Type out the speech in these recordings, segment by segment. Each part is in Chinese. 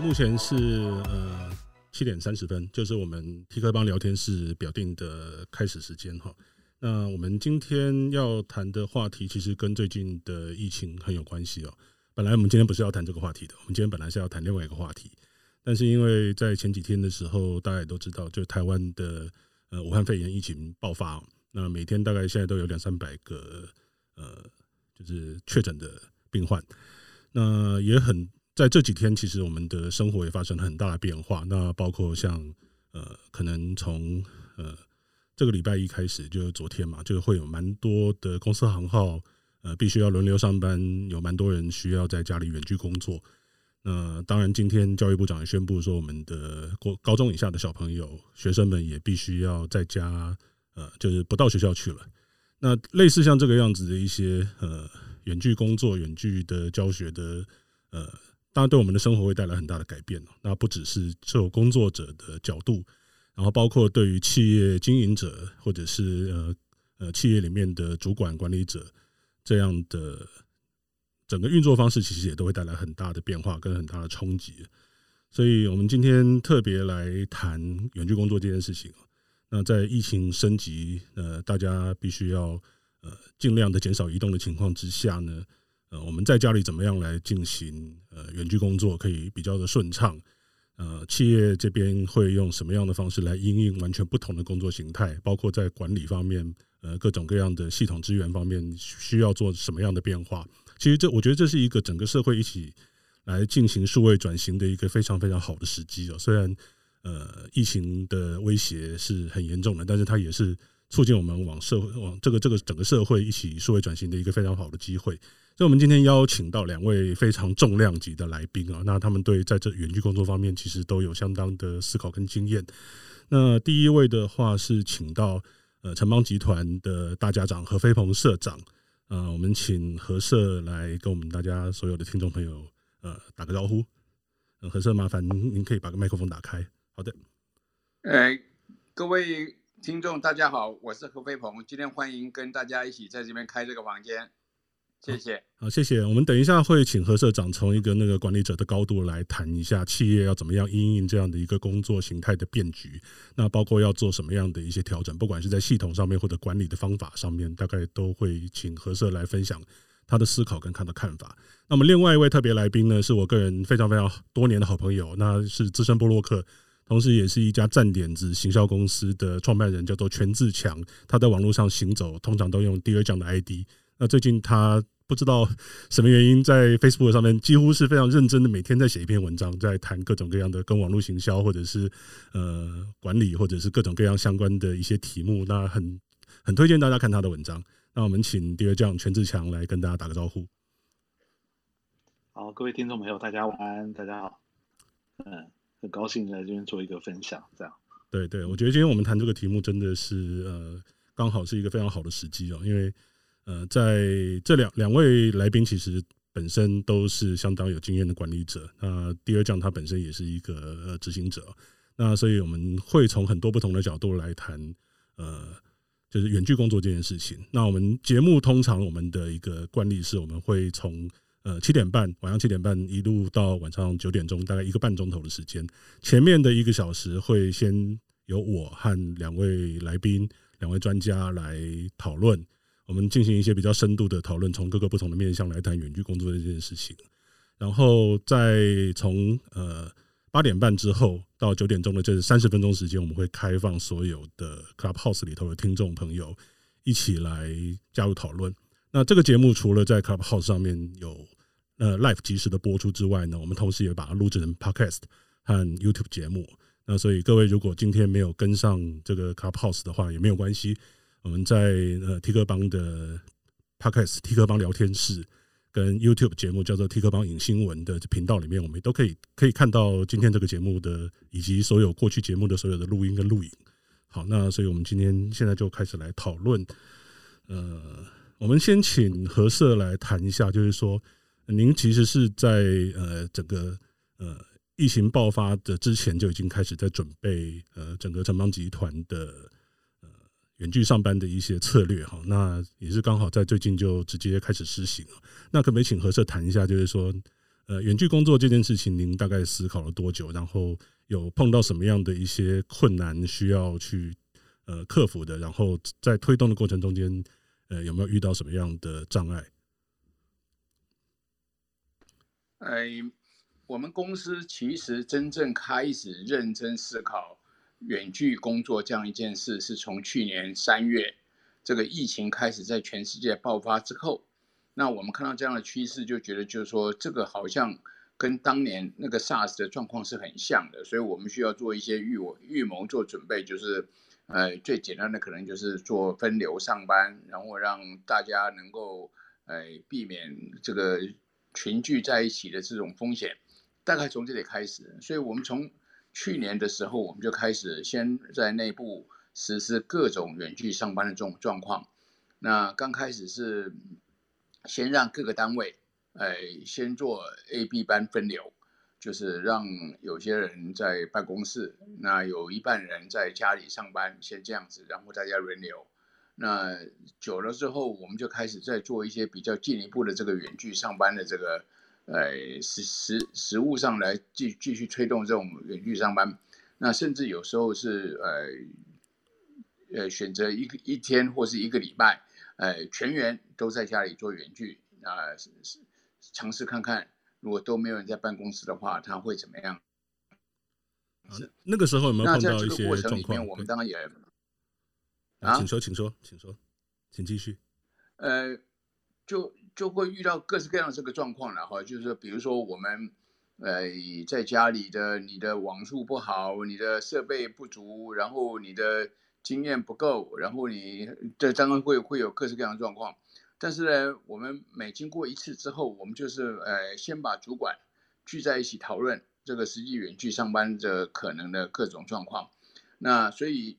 目前是呃七点三十分，就是我们 T 科帮聊天室表定的开始时间哈。那我们今天要谈的话题，其实跟最近的疫情很有关系哦。本来我们今天不是要谈这个话题的，我们今天本来是要谈另外一个话题，但是因为在前几天的时候，大家也都知道，就台湾的呃武汉肺炎疫情爆发，那每天大概现在都有两三百个呃就是确诊的病患，那也很。在这几天，其实我们的生活也发生了很大的变化。那包括像呃，可能从呃这个礼拜一开始，就是昨天嘛，就会有蛮多的公司行号呃，必须要轮流上班，有蛮多人需要在家里远距工作。那当然，今天教育部长也宣布说，我们的高高中以下的小朋友、学生们也必须要在家，呃，就是不到学校去了。那类似像这个样子的一些呃远距工作、远距的教学的呃。当然，对我们的生活会带来很大的改变。那不只是就工作者的角度，然后包括对于企业经营者或者是呃呃企业里面的主管管理者这样的整个运作方式，其实也都会带来很大的变化跟很大的冲击。所以我们今天特别来谈远距工作这件事情。那在疫情升级，呃，大家必须要呃尽量的减少移动的情况之下呢，呃，我们在家里怎么样来进行呃远距工作可以比较的顺畅？呃，企业这边会用什么样的方式来因应完全不同的工作形态？包括在管理方面，呃，各种各样的系统资源方面需要做什么样的变化？其实这我觉得这是一个整个社会一起来进行数位转型的一个非常非常好的时机哦。虽然呃疫情的威胁是很严重的，但是它也是促进我们往社会往这个这个整个社会一起数位转型的一个非常好的机会。所以，我们今天邀请到两位非常重量级的来宾啊，那他们对在这远距工作方面其实都有相当的思考跟经验。那第一位的话是请到呃城邦集团的大家长何飞鹏社长，呃，我们请何社来跟我们大家所有的听众朋友呃打个招呼。何社，麻烦您您可以把个麦克风打开。好的，哎，各位听众大家好，我是何飞鹏，今天欢迎跟大家一起在这边开这个房间。谢谢，好，谢谢。我们等一下会请何社长从一个那个管理者的高度来谈一下企业要怎么样因应这样的一个工作形态的变局，那包括要做什么样的一些调整，不管是在系统上面或者管理的方法上面，大概都会请何社来分享他的思考跟他的看法。那么另外一位特别来宾呢，是我个人非常非常多年的好朋友，那是资深波洛克，同时也是一家站点子行销公司的创办人，叫做全志强。他在网络上行走，通常都用 Dear John 的 ID。那最近他不知道什么原因，在 Facebook 上面几乎是非常认真的，每天在写一篇文章，在谈各种各样的跟网络行销或者是呃管理或者是各种各样相关的一些题目。那很很推荐大家看他的文章。那我们请 Dear John 权自强来跟大家打个招呼。好，各位听众朋友，大家晚安，大家好。嗯，很高兴在这边做一个分享。这样，对对，我觉得今天我们谈这个题目真的是呃，刚好是一个非常好的时机哦，因为。呃，在这两两位来宾其实本身都是相当有经验的管理者。那 Dear John 他本身也是一个呃执行者。那所以我们会从很多不同的角度来谈，呃，就是远距工作这件事情。那我们节目通常我们的一个惯例是，我们会从呃七点半晚上七点半一路到晚上九点钟，大概一个半钟头的时间。前面的一个小时会先由我和两位来宾、两位专家来讨论。我们进行一些比较深度的讨论，从各个不同的面向来谈远距工作这件事情。然后再从呃八点半之后到九点钟的这三十分钟时间，我们会开放所有的 Clubhouse 里头的听众朋友一起来加入讨论。那这个节目除了在 Clubhouse 上面有呃 live 即时的播出之外呢，我们同时也把它录制成 Podcast 和 YouTube 节目。那所以各位如果今天没有跟上这个 Clubhouse 的话，也没有关系。我们在呃 T 科邦的 Podcast T 科邦聊天室跟 YouTube 节目叫做 T 科邦影新闻的频道里面，我们都可以可以看到今天这个节目的以及所有过去节目的所有的录音跟录影。好，那所以我们今天现在就开始来讨论。呃，我们先请何社来谈一下，就是说您其实是在呃整个呃疫情爆发的之前就已经开始在准备呃整个城邦集团的。远距上班的一些策略哈，那也是刚好在最近就直接开始实行了。那可不可以请何社谈一下，就是说，呃，远距工作这件事情，您大概思考了多久？然后有碰到什么样的一些困难需要去呃克服的？然后在推动的过程中间，呃，有没有遇到什么样的障碍？哎，我们公司其实真正开始认真思考远距工作这样一件事，是从去年三月这个疫情开始在全世界爆发之后。那我们看到这样的趋势，就觉得就是说，这个好像跟当年那个 SARS 的状况是很像的，所以我们需要做一些预我预谋做准备，就是，呃，最简单的可能就是做分流上班，然后让大家能够，呃，避免这个群聚在一起的这种风险，大概从这里开始。所以我们从去年的时候，我们就开始先在内部实施各种远距上班的这种状况。那刚开始是。先让各个单位，哎，先做 A、B 班分流，就是让有些人在办公室，那有一半人在家里上班，先这样子，然后大家轮流。那久了之后，我们就开始在做一些比较进一步的这个远距上班的这个，呃，实实实物上来继继续推动这种远距上班。那甚至有时候是呃，呃，选择一个一天或是一个礼拜。呃，全员都在家里做远距，啊，尝试看看，如果都没有人在办公室的话，他会怎么样？是、啊、那个时候有没有碰到一些状况？那在这个过程里面，我们当然也啊，请说，请说，请说，请继续。呃，就就会遇到各式各样的这个状况了哈，就是比如说我们呃在家里的你的网速不好，你的设备不足，然后你的。经验不够，然后你这当然会会有各式各样的状况，但是呢，我们每经过一次之后，我们就是呃先把主管聚在一起讨论这个实际远距上班的可能的各种状况。那所以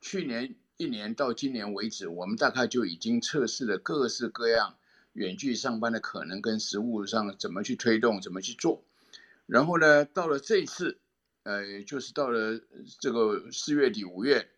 去年一年到今年为止，我们大概就已经测试了各式各样远距上班的可能跟实务上怎么去推动，怎么去做。然后呢，到了这一次，呃，就是到了这个四月底五月。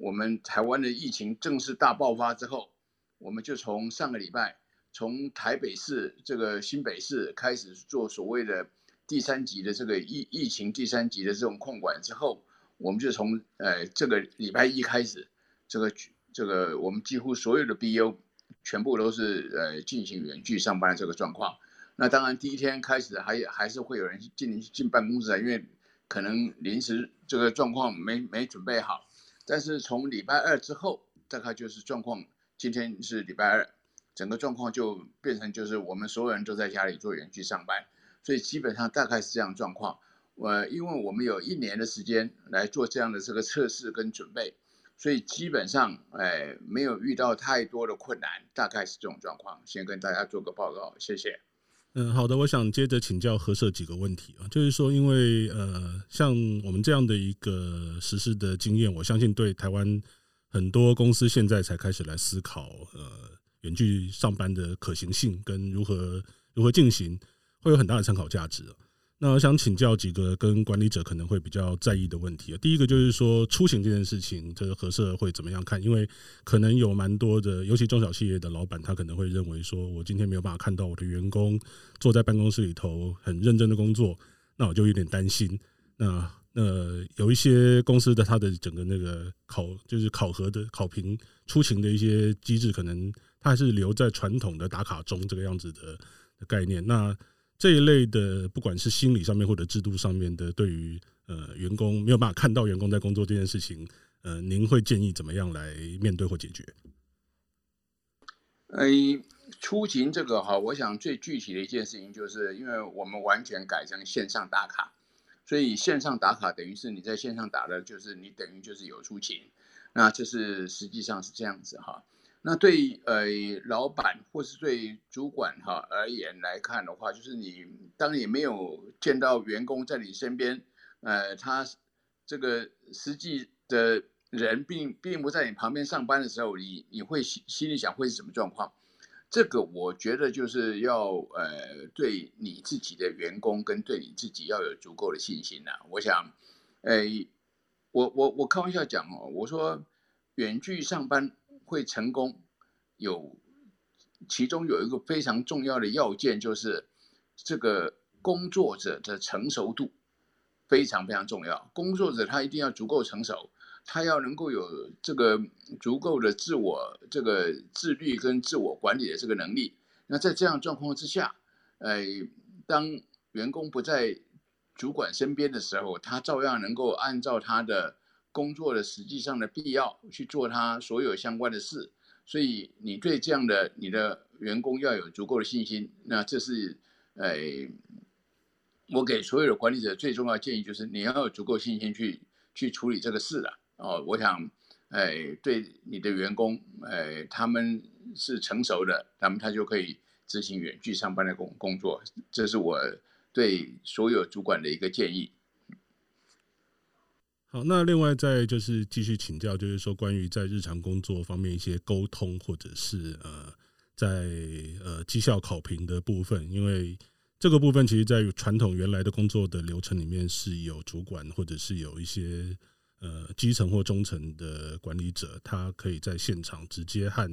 我们台湾的疫情正式大爆发之后，我们就从上个礼拜，从台北市这个新北市开始做所谓的第三级的这个疫疫情第三级的这种控管之后，我们就从呃这个礼拜一开始，这个这个我们几乎所有的 BU 全部都是呃进行远距上班的这个状况。那当然第一天开始还还是会有人进进办公室啊，因为可能临时这个状况没没准备好。但是从礼拜二之后，大概就是状况。今天是礼拜二，整个状况就变成就是我们所有人都在家里做远距上班，所以基本上大概是这样状况。呃，因为我们有一年的时间来做这样的这个测试跟准备，所以基本上哎没有遇到太多的困难，大概是这种状况。先跟大家做个报告，谢谢。嗯，好的，我想接着请教何社几个问题啊，就是说，因为呃，像我们这样的一个实施的经验，我相信对台湾很多公司现在才开始来思考呃远距上班的可行性跟如何如何进行，会有很大的参考价值。那我想请教几个跟管理者可能会比较在意的问题啊。第一个就是说出行这件事情，这个合社会怎么样看？因为可能有蛮多的，尤其中小企业的老板，他可能会认为说，我今天没有办法看到我的员工坐在办公室里头很认真的工作，那我就有点担心。那那有一些公司的他的整个那个考就是考核的考评出勤的一些机制，可能他还是留在传统的打卡钟这个样子的概念。那这一类的，不管是心理上面或者制度上面的，对于呃员工没有办法看到员工在工作这件事情，呃，您会建议怎么样来面对或解决？呃，出勤这个哈，我想最具体的一件事情，就是因为我们完全改成线上打卡，所以线上打卡等于是你在线上打的，就是你等于就是有出勤，那这是实际上是这样子哈。那对呃老板或是对主管哈而言来看的话，就是你当你没有见到员工在你身边，呃，他这个实际的人并并不在你旁边上班的时候，你你会心心里想会是什么状况？这个我觉得就是要呃对你自己的员工跟对你自己要有足够的信心呐。我想，呃，我我我开玩笑讲哦，我说远距上班。会成功，有其中有一个非常重要的要件，就是这个工作者的成熟度非常非常重要。工作者他一定要足够成熟，他要能够有这个足够的自我这个自律跟自我管理的这个能力。那在这样状况之下，呃，当员工不在主管身边的时候，他照样能够按照他的工作的实际上的必要去做他所有相关的事。所以你对这样的你的员工要有足够的信心。那这是呃，我给所有的管理者最重要的建议就是你要有足够信心去去处理这个事了。哦，我想，哎，对你的员工，哎，他们。是成熟的，那么他就可以执行远距上班的工工作。这是我对所有主管的一个建议。好，那另外再就是继续请教，就是说关于在日常工作方面一些沟通，或者是呃，在呃绩效考评的部分，因为这个部分其实在传统原来的工作的流程里面是有主管，或者是有一些呃基层或中层的管理者，他可以在现场直接和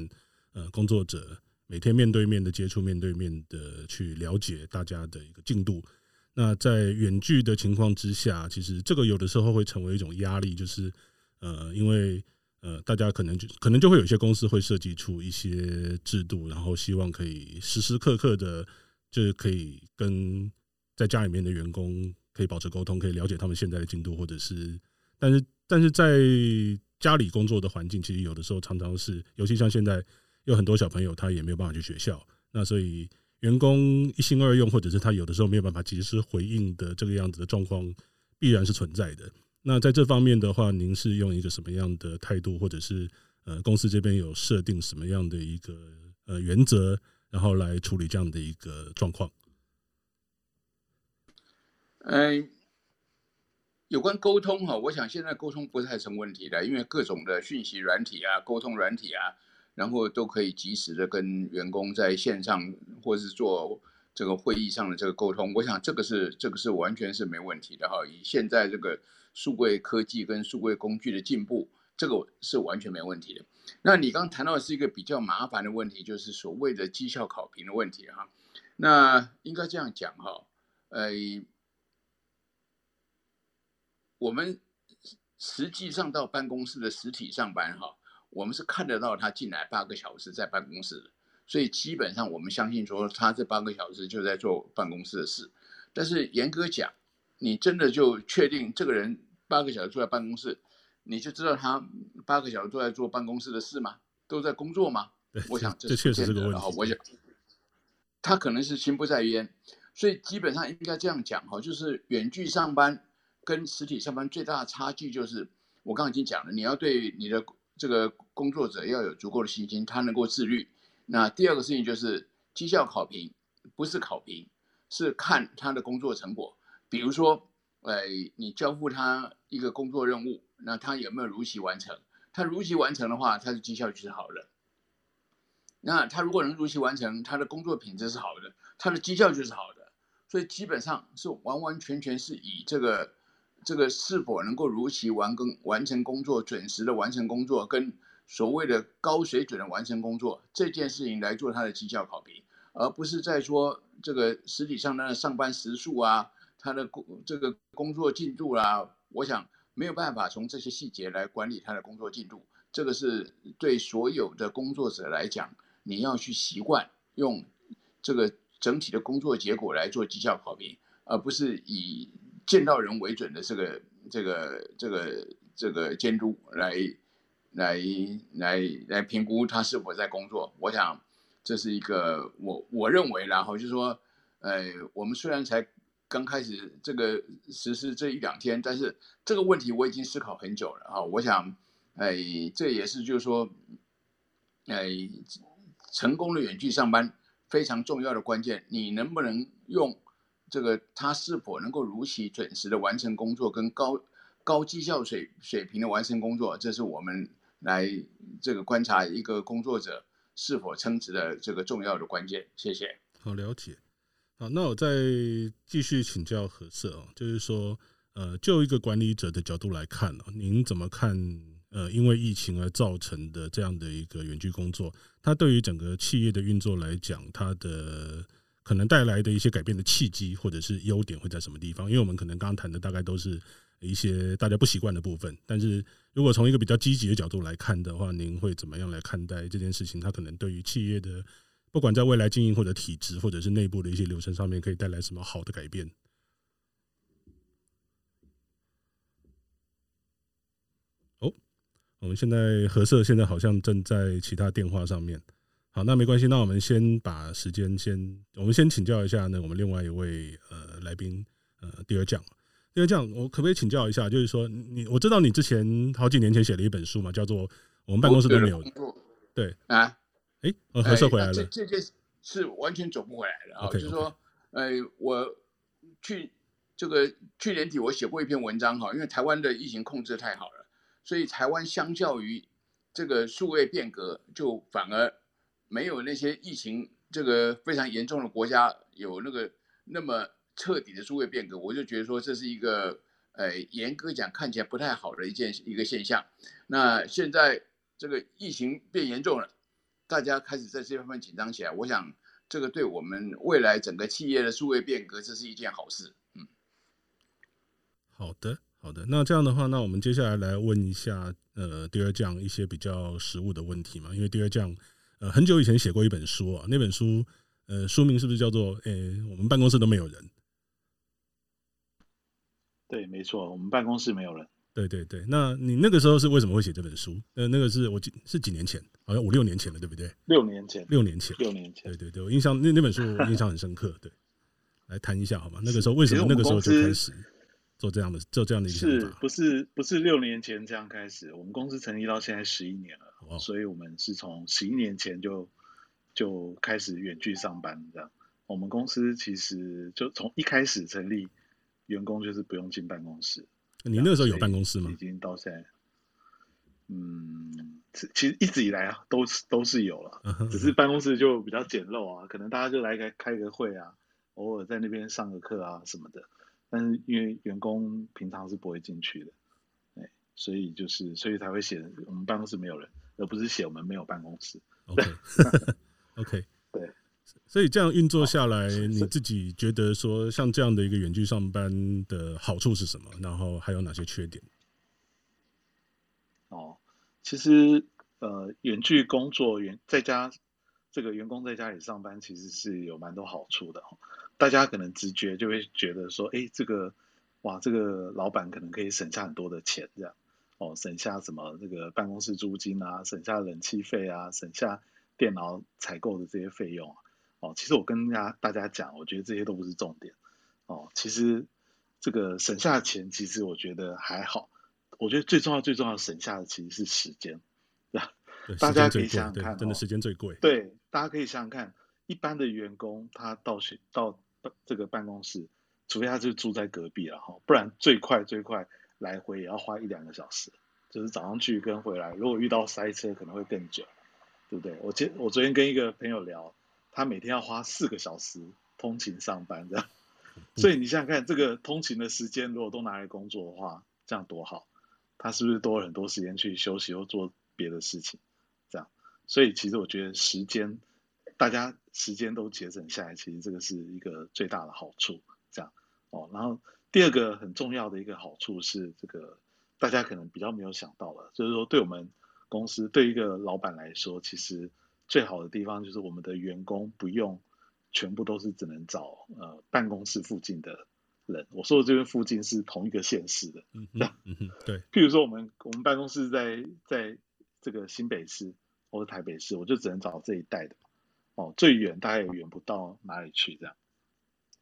呃，工作者每天面对面的接触，面对面的去了解大家的一个进度。那在远距的情况之下，其实这个有的时候会成为一种压力，就是呃，因为呃，大家可能就可能就会有一些公司会设计出一些制度，然后希望可以时时刻刻的，就是可以跟在家里面的员工可以保持沟通，可以了解他们现在的进度，或者是，但是但是在家里工作的环境，其实有的时候常常是，尤其像现在。有很多小朋友，他也没有办法去学校，那所以员工一心二用，或者是他有的时候没有办法及时回应的这个样子的状况，必然是存在的。那在这方面的话，您是用一个什么样的态度，或者是呃公司这边有设定什么样的一个呃原则，然后来处理这样的一个状况？嗯，有关沟通哈，我想现在沟通不太成问题的，因为各种的讯息软体啊，沟通软体啊。然后都可以及时的跟员工在线上或是做这个会议上的这个沟通，我想这个是这个是完全是没问题的哈。以现在这个数位科技跟数位工具的进步，这个是完全没问题的。那你刚谈到的是一个比较麻烦的问题，就是所谓的绩效考评的问题哈。那应该这样讲哈，呃，我们实际上到办公室的实体上班哈。我们是看得到他进来八个小时在办公室的，所以基本上我们相信说他这八个小时就在做办公室的事。但是严格讲，你真的就确定这个人八个小时坐在办公室，你就知道他八个小时都在做办公室的事吗？都在工作吗？我想 这确实是个问题。我想他可能是心不在焉，所以基本上应该这样讲哈，就是远距上班跟实体上班最大的差距就是我刚刚已经讲了，你要对你的。这个工作者要有足够的信心，他能够自律。那第二个事情就是绩效考评，不是考评，是看他的工作成果。比如说，呃，你交付他一个工作任务，那他有没有如期完成？他如期完成的话，他的绩效就是好的。那他如果能如期完成，他的工作品质是好的，他的绩效就是好的。所以基本上是完完全全是以这个。这个是否能够如期完工完成工作，准时的完成工作，跟所谓的高水准的完成工作这件事情来做他的绩效考评，而不是在说这个实体上的上班时数啊，他的工这个工作进度啊，我想没有办法从这些细节来管理他的工作进度。这个是对所有的工作者来讲，你要去习惯用这个整体的工作结果来做绩效考评，而不是以。见到人为准的这个这个这个这个监督来来来来评估他是否在工作，我想这是一个我我认为然后就是说，呃，我们虽然才刚开始这个实施这一两天，但是这个问题我已经思考很久了啊。我想，哎，这也是就是说，哎，成功的远距上班非常重要的关键，你能不能用？这个他是否能够如期准时的完成工作，跟高高绩效水水平的完成工作，这是我们来这个观察一个工作者是否称职的这个重要的关键。谢谢。好，了解。好，那我再继续请教何色哦，就是说，呃，就一个管理者的角度来看哦，您怎么看？呃，因为疫情而造成的这样的一个远距工作，它对于整个企业的运作来讲，它的可能带来的一些改变的契机或者是优点会在什么地方？因为我们可能刚刚谈的大概都是一些大家不习惯的部分，但是如果从一个比较积极的角度来看的话，您会怎么样来看待这件事情？它可能对于企业的不管在未来经营或者体制或者是内部的一些流程上面，可以带来什么好的改变？哦，我们现在何社现在好像正在其他电话上面。好，那没关系。那我们先把时间先，我们先请教一下呢，我们另外一位呃来宾呃第二将，第二将，我可不可以请教一下？就是说，你我知道你之前好几年前写了一本书嘛，叫做《我们办公室都没有》。对啊，哎，何社回来了。这这件事是完全走不回来的啊。就是说，呃，我去这个去年底我写过一篇文章哈，因为台湾的疫情控制太好了，所以台湾相较于这个数位变革，就反而。没有那些疫情这个非常严重的国家有那个那么彻底的数位变革，我就觉得说这是一个呃严格讲看起来不太好的一件一个现象。那现在这个疫情变严重了，大家开始在这方面紧张起来，我想这个对我们未来整个企业的数位变革，这是一件好事。嗯，好的，好的。那这样的话，那我们接下来来问一下呃第二将一些比较实务的问题嘛，因为第二将。呃，很久以前写过一本书啊，那本书，呃，书名是不是叫做“诶、欸，我们办公室都没有人”？对，没错，我们办公室没有人。对对对，那你那个时候是为什么会写这本书？呃，那个是我几是几年前，好像五六年前了，对不对？六年前，六年前，六年前。对对对，我印象那那本书我印象很深刻。对，来谈一下好吗？那个时候为什么那个时候就开始做这样的做这样的一个是不是不是六年前这样开始？我们公司成立到现在十一年了。所以，我们是从十一年前就就开始远距上班这样。我们公司其实就从一开始成立，员工就是不用进办公室。你那时候有办公室吗？已经到现在，嗯，其实一直以来啊，都是都是有了，只是办公室就比较简陋啊，可能大家就来开开个会啊，偶尔在那边上个课啊什么的。但是因为员工平常是不会进去的，哎，所以就是所以才会写我们办公室没有人。而不是写我们没有办公室。OK，OK，对，所以这样运作下来，你自己觉得说，像这样的一个远距上班的好处是什么？然后还有哪些缺点？哦，其实呃，远距工作，远在家这个员工在家里上班，其实是有蛮多好处的。大家可能直觉就会觉得说，哎，这个哇，这个老板可能可以省下很多的钱，这样。哦，省下什么这个办公室租金啊，省下冷气费啊，省下电脑采购的这些费用啊。哦，其实我跟大家大家讲，我觉得这些都不是重点。哦，其实这个省下的钱，其实我觉得还好。我觉得最重要、最重要省下的其实是时间，对吧？大家可以想想看，真的时间最贵。对，大家可以想想看，一般的员工他到学到这个办公室，除非他就住在隔壁了哈，不然最快最快。来回也要花一两个小时，就是早上去跟回来，如果遇到塞车可能会更久，对不对？我今我昨天跟一个朋友聊，他每天要花四个小时通勤上班，这样，所以你想想看，这个通勤的时间如果都拿来工作的话，这样多好，他是不是多了很多时间去休息或做别的事情？这样，所以其实我觉得时间，大家时间都节省下来，其实这个是一个最大的好处，这样哦，然后。第二个很重要的一个好处是，这个大家可能比较没有想到了，就是说，对我们公司对一个老板来说，其实最好的地方就是我们的员工不用全部都是只能找呃办公室附近的人。我说的这边附近是同一个县市的，嗯嗯对。譬如说我们我们办公室在在这个新北市或者台北市，我就只能找这一带的，哦，最远大概也远不到哪里去这样。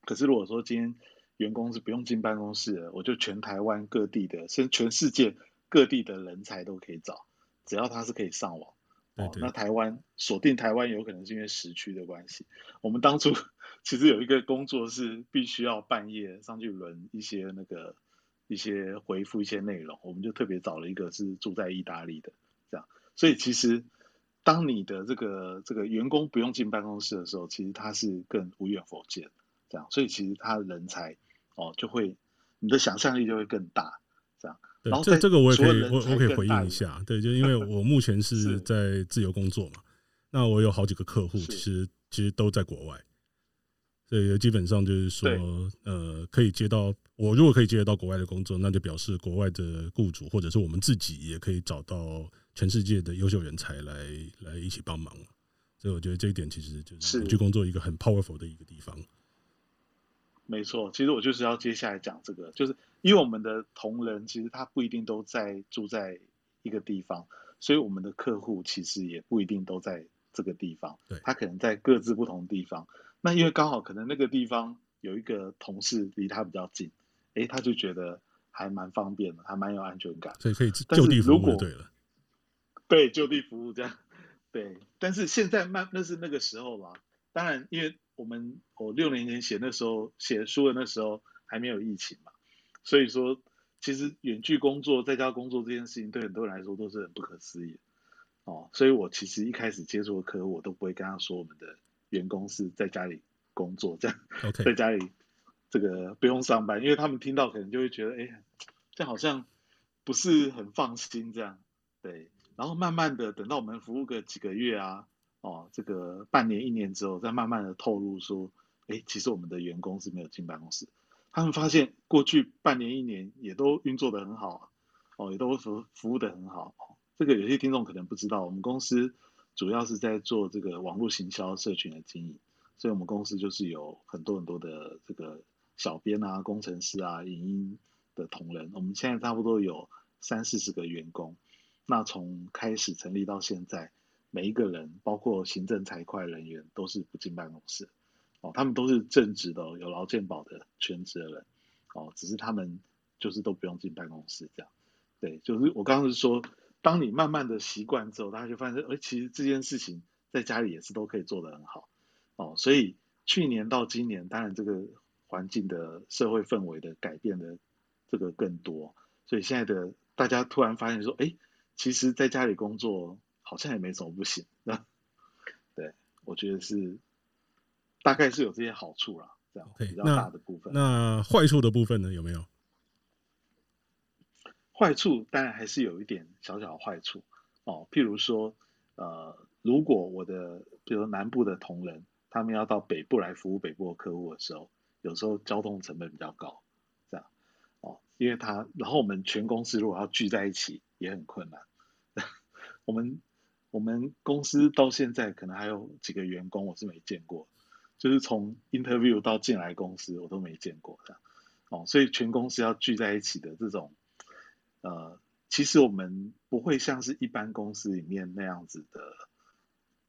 可是如果说今天员工是不用进办公室的，我就全台湾各地的，甚至全世界各地的人才都可以找，只要他是可以上网。哦，那台湾锁定台湾有可能是因为时区的关系。我们当初 其实有一个工作是必须要半夜上去轮一些那个一些回复一些内容，我们就特别找了一个是住在意大利的，这样。所以其实当你的这个这个员工不用进办公室的时候，其实他是更无远弗届，这样。所以其实他人才。哦，就会你的想象力就会更大，这样。对，然后这这个我也可以，我我可以回应一下。对，就因为我目前 是在自由工作嘛，那我有好几个客户，其实其实都在国外。所以基本上就是说，呃，可以接到我如果可以接得到国外的工作，那就表示国外的雇主或者是我们自己也可以找到全世界的优秀人才来来一起帮忙。所以我觉得这一点其实就是远距工作一个很 powerful 的一个地方。没错，其实我就是要接下来讲这个，就是因为我们的同仁其实他不一定都在住在一个地方，所以我们的客户其实也不一定都在这个地方，对，他可能在各自不同地方。那因为刚好可能那个地方有一个同事离他比较近，哎，他就觉得还蛮方便的，还蛮有安全感，所以可以就地服务，对了，对，就地服务这样，对。但是现在慢那是那个时候嘛，当然因为。我们我六年前写那时候写书的那时候还没有疫情嘛，所以说其实远距工作在家工作这件事情对很多人来说都是很不可思议哦，所以我其实一开始接触的客户我都不会跟他说我们的员工是在家里工作这样.在家里这个不用上班，因为他们听到可能就会觉得哎，这好像不是很放心这样，对，然后慢慢的等到我们服务个几个月啊。哦，这个半年一年之后，再慢慢的透露说，哎，其实我们的员工是没有进办公室。他们发现过去半年一年也都运作的很好，哦，也都服服务的很好。这个有些听众可能不知道，我们公司主要是在做这个网络行销社群的经营，所以我们公司就是有很多很多的这个小编啊、工程师啊、影音的同仁。我们现在差不多有三四十个员工。那从开始成立到现在。每一个人，包括行政财会人员，都是不进办公室，哦，他们都是正职的，有劳健保的全职的人，哦，只是他们就是都不用进办公室这样，对，就是我刚刚是说，当你慢慢的习惯之后，大家就发现，哎，其实这件事情在家里也是都可以做得很好，哦，所以去年到今年，当然这个环境的社会氛围的改变的这个更多，所以现在的大家突然发现说，哎，其实在家里工作。好像也没什么不行，那对，我觉得是大概是有这些好处啦，这样比较大的部分。那坏处的部分呢？有没有？坏处当然还是有一点小小的坏处哦，譬如说，呃，如果我的比如说南部的同仁，他们要到北部来服务北部的客户的时候，有时候交通成本比较高，因为他然后我们全公司如果要聚在一起也很困难，我们。我们公司到现在可能还有几个员工我是没见过，就是从 interview 到进来公司我都没见过。的，哦，所以全公司要聚在一起的这种，呃，其实我们不会像是一般公司里面那样子的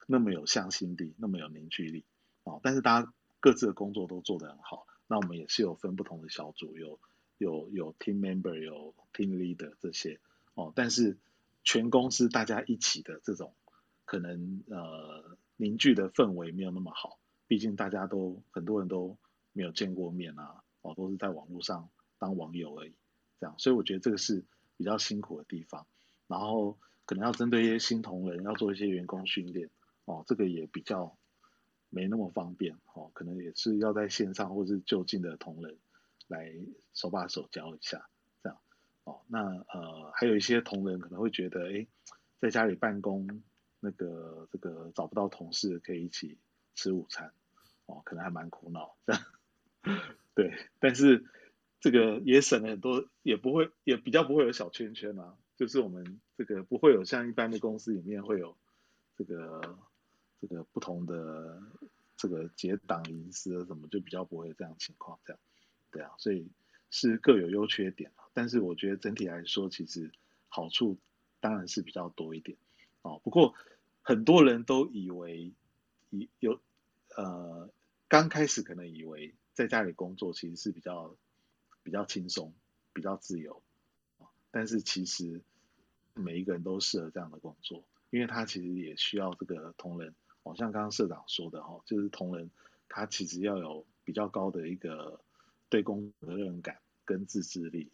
那么有向心力，那么有凝聚力，哦，但是大家各自的工作都做得很好，那我们也是有分不同的小组，有有有 team member，有 team leader 这些，哦，但是。全公司大家一起的这种，可能呃凝聚的氛围没有那么好，毕竟大家都很多人都没有见过面啊，哦，都是在网络上当网友而已，这样，所以我觉得这个是比较辛苦的地方。然后可能要针对一些新同仁，要做一些员工训练，哦，这个也比较没那么方便，哦，可能也是要在线上或是就近的同仁来手把手教一下。这样哦，那呃，还有一些同仁可能会觉得，哎，在家里办公，那个这个找不到同事可以一起吃午餐，哦，可能还蛮苦恼这样。对，但是这个也省了很多，也不会，也比较不会有小圈圈啊。就是我们这个不会有像一般的公司里面会有这个这个不同的这个结党营私什么，就比较不会有这样情况这样。对啊，所以是各有优缺点。但是我觉得整体来说，其实好处当然是比较多一点哦。不过很多人都以为以有呃刚开始可能以为在家里工作其实是比较比较轻松、比较自由。但是其实每一个人都适合这样的工作，因为他其实也需要这个同仁。哦，像刚刚社长说的哦，就是同仁他其实要有比较高的一个对公责任感跟自制力。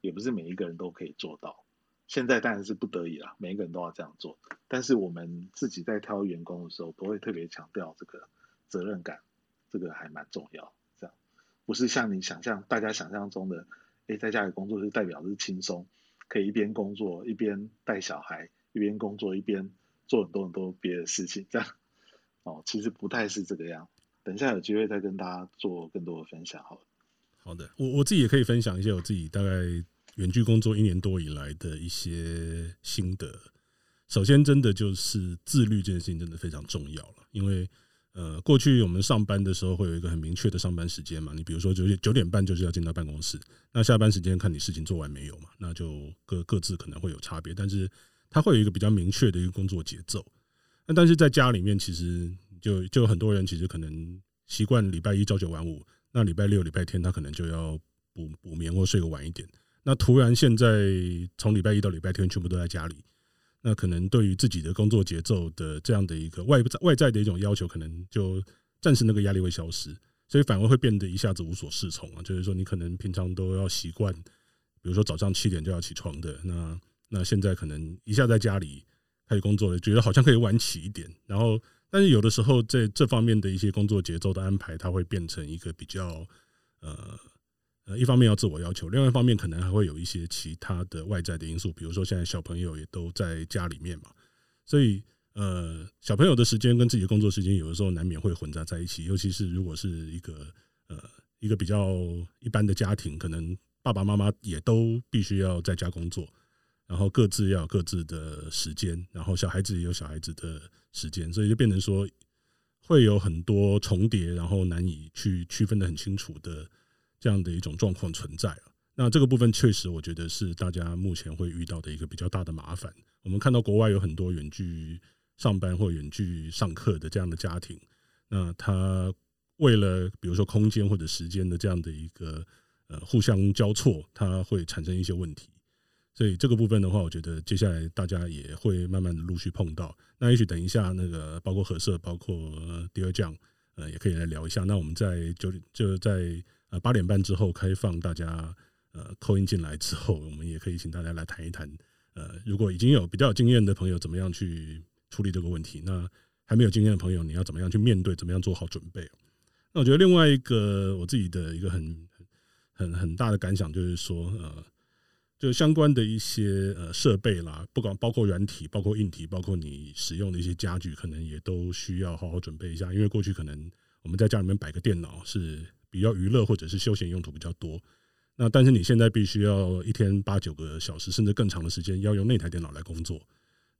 也不是每一个人都可以做到，现在当然是不得已了，每一个人都要这样做。但是我们自己在挑员工的时候，都会特别强调这个责任感，这个还蛮重要。这样不是像你想象，大家想象中的，诶，在家里工作就代表是轻松，可以一边工作一边带小孩，一边工作一边做很多很多别的事情，这样哦，其实不太是这个样。等一下有机会再跟大家做更多的分享。好了，好的，我我自己也可以分享一些我自己大概远距工作一年多以来的一些心得。首先，真的就是自律这件事情真的非常重要了，因为。呃，过去我们上班的时候会有一个很明确的上班时间嘛，你比如说九点九点半就是要进到办公室，那下班时间看你事情做完没有嘛，那就各各自可能会有差别，但是它会有一个比较明确的一个工作节奏。那但是在家里面，其实就就很多人其实可能习惯礼拜一朝九晚五，那礼拜六、礼拜天他可能就要补补眠或睡个晚一点。那突然现在从礼拜一到礼拜天全部都在家里。那可能对于自己的工作节奏的这样的一个外在外在的一种要求，可能就暂时那个压力会消失，所以反而会变得一下子无所适从啊。就是说，你可能平常都要习惯，比如说早上七点就要起床的，那那现在可能一下在家里开始工作了，觉得好像可以晚起一点。然后，但是有的时候在这方面的一些工作节奏的安排，它会变成一个比较呃。呃，一方面要自我要求，另外一方面可能还会有一些其他的外在的因素，比如说现在小朋友也都在家里面嘛，所以呃，小朋友的时间跟自己的工作时间有的时候难免会混杂在一起，尤其是如果是一个呃一个比较一般的家庭，可能爸爸妈妈也都必须要在家工作，然后各自要有各自的时间，然后小孩子也有小孩子的时间，所以就变成说会有很多重叠，然后难以去区分得很清楚的。这样的一种状况存在了，那这个部分确实，我觉得是大家目前会遇到的一个比较大的麻烦。我们看到国外有很多远距上班或远距上课的这样的家庭，那他为了比如说空间或者时间的这样的一个呃互相交错，它会产生一些问题。所以这个部分的话，我觉得接下来大家也会慢慢的陆续碰到。那也许等一下那个包括何社，包括 Dear John，呃，也可以来聊一下。那我们在九点就在。呃，八点半之后开放大家呃扣音进来之后，我们也可以请大家来谈一谈。呃，如果已经有比较有经验的朋友，怎么样去处理这个问题？那还没有经验的朋友，你要怎么样去面对？怎么样做好准备？那我觉得另外一个我自己的一个很很很大的感想就是说，呃，就相关的一些呃设备啦，不管包括软体、包括硬体、包括你使用的一些家具，可能也都需要好好准备一下。因为过去可能我们在家里面摆个电脑是。比较娱乐或者是休闲用途比较多，那但是你现在必须要一天八九个小时甚至更长的时间要用那台电脑来工作。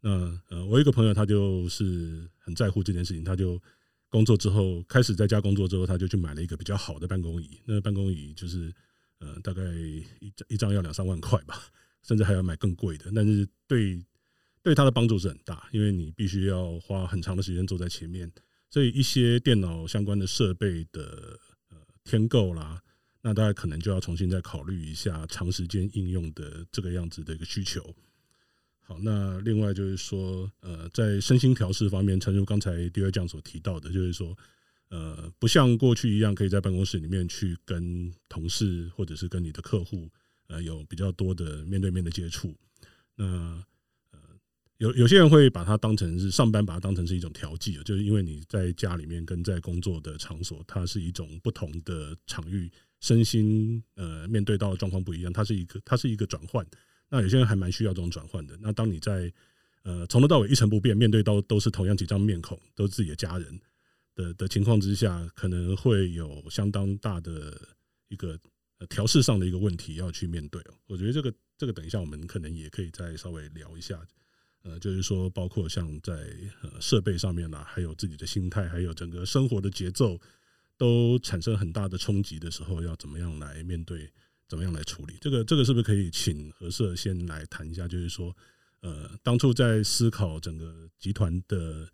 那呃，我一个朋友他就是很在乎这件事情，他就工作之后开始在家工作之后，他就去买了一个比较好的办公椅。那办公椅就是呃大概一张一张要两三万块吧，甚至还要买更贵的。但是对对他的帮助是很大，因为你必须要花很长的时间坐在前面，所以一些电脑相关的设备的呃。添购啦，那大家可能就要重新再考虑一下长时间应用的这个样子的一个需求。好，那另外就是说，呃，在身心调试方面，诚如刚才第二讲所提到的，就是说，呃，不像过去一样可以在办公室里面去跟同事或者是跟你的客户，呃，有比较多的面对面的接触。那呃有有些人会把它当成是上班，把它当成是一种调剂，就是因为你在家里面跟在工作的场所，它是一种不同的场域，身心呃面对到的状况不一样，它是一个它是一个转换。那有些人还蛮需要这种转换的。那当你在呃从头到尾一成不变，面对到都是同样几张面孔，都是自己的家人的的情况之下，可能会有相当大的一个调试上的一个问题要去面对。我觉得这个这个等一下我们可能也可以再稍微聊一下。呃，就是说，包括像在呃设备上面啦，还有自己的心态，还有整个生活的节奏，都产生很大的冲击的时候，要怎么样来面对，怎么样来处理？这个这个是不是可以请何社先来谈一下？就是说，呃，当初在思考整个集团的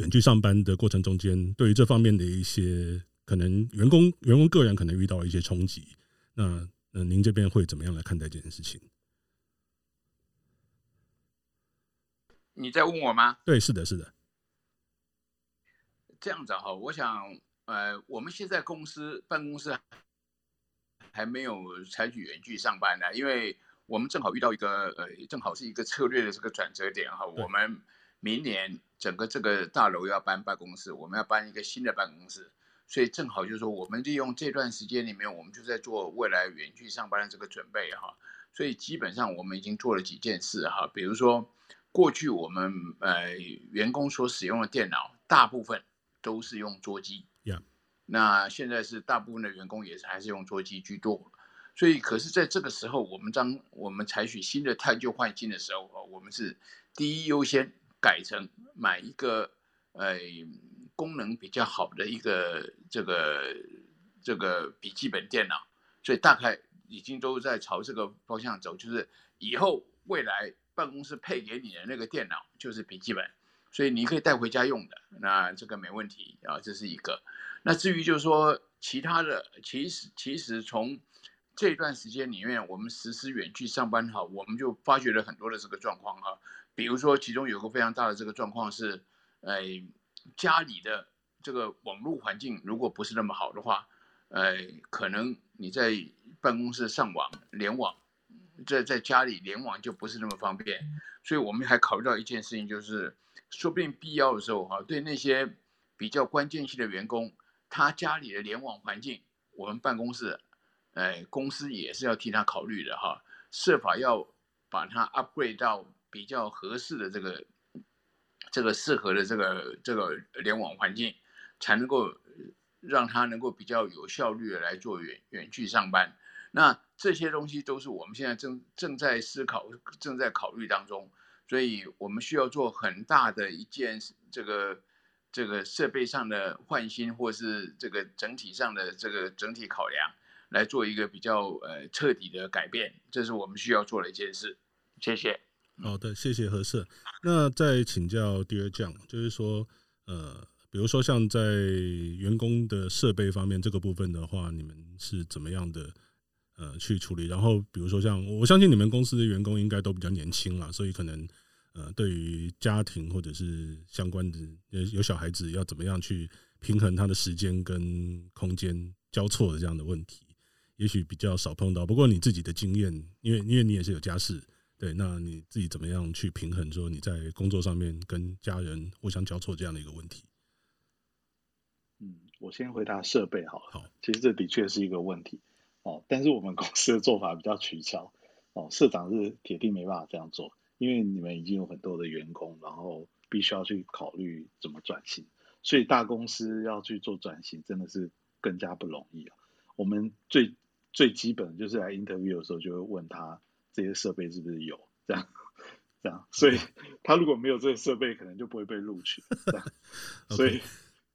远距上班的过程中间，对于这方面的一些可能员工员工个人可能遇到一些冲击，那那您这边会怎么样来看待这件事情？你在问我吗？对，是的，是的。这样子哈，我想，呃，我们现在公司办公室还没有采取远距上班呢，因为我们正好遇到一个，呃，正好是一个策略的这个转折点哈。我们明年整个这个大楼要搬办公室，我们要搬一个新的办公室，所以正好就是说，我们利用这段时间里面，我们就在做未来远距上班的这个准备哈。所以基本上我们已经做了几件事哈，比如说。过去我们呃员工所使用的电脑，大部分都是用桌机。Yeah. 那现在是大部分的员工也是还是用桌机居多。所以，可是在这个时候，我们当我们采取新的汰旧换新的时候，我们是第一优先改成买一个呃功能比较好的一个这个这个笔记本电脑。所以大概已经都在朝这个方向走，就是以后未来办公室配给你的那个电脑就是笔记本，所以你可以带回家用的，那这个没问题啊，这是一个。那至于就是说其他的，其实其实从这段时间里面，我们实施远距上班哈，我们就发觉了很多的这个状况哈。比如说，其中有个非常大的这个状况是，呃，家里的这个网络环境如果不是那么好的话，呃，可能你在办公室上网联网，在在家里联网就不是那么方便。所以我们还考虑到一件事情，就是说不定必要的时候哈，对那些比较关键性的员工，他家里的联网环境，我们办公室。哎，公司也是要替他考虑的哈，设法要把它 upgrade 到比较合适的这个这个适合的这个这个联网环境，才能够让他能够比较有效率的来做远远距上班。那这些东西都是我们现在正正在思考、正在考虑当中，所以我们需要做很大的一件这个这个设备上的换新，或是这个整体上的这个整体考量。来做一个比较呃彻底的改变，这是我们需要做的一件事。谢谢。好的，谢谢何社。那再请教第二项，就是说，呃，比如说像在员工的设备方面这个部分的话，你们是怎么样的呃去处理？然后，比如说像我相信你们公司的员工应该都比较年轻啦，所以可能呃对于家庭或者是相关的有有小孩子要怎么样去平衡他的时间跟空间交错的这样的问题。也许比较少碰到，不过你自己的经验，因为因为你也是有家室，对，那你自己怎么样去平衡说你在工作上面跟家人互相交错这样的一个问题？嗯，我先回答设备好了。好，其实这的确是一个问题哦，但是我们公司的做法比较取巧哦，社长是铁定没办法这样做，因为你们已经有很多的员工，然后必须要去考虑怎么转型，所以大公司要去做转型真的是更加不容易啊。我们最最基本的就是来 interview 的时候，就会问他这些设备是不是有这样这样，所以他如果没有这个设备，可能就不会被录取。这样，所以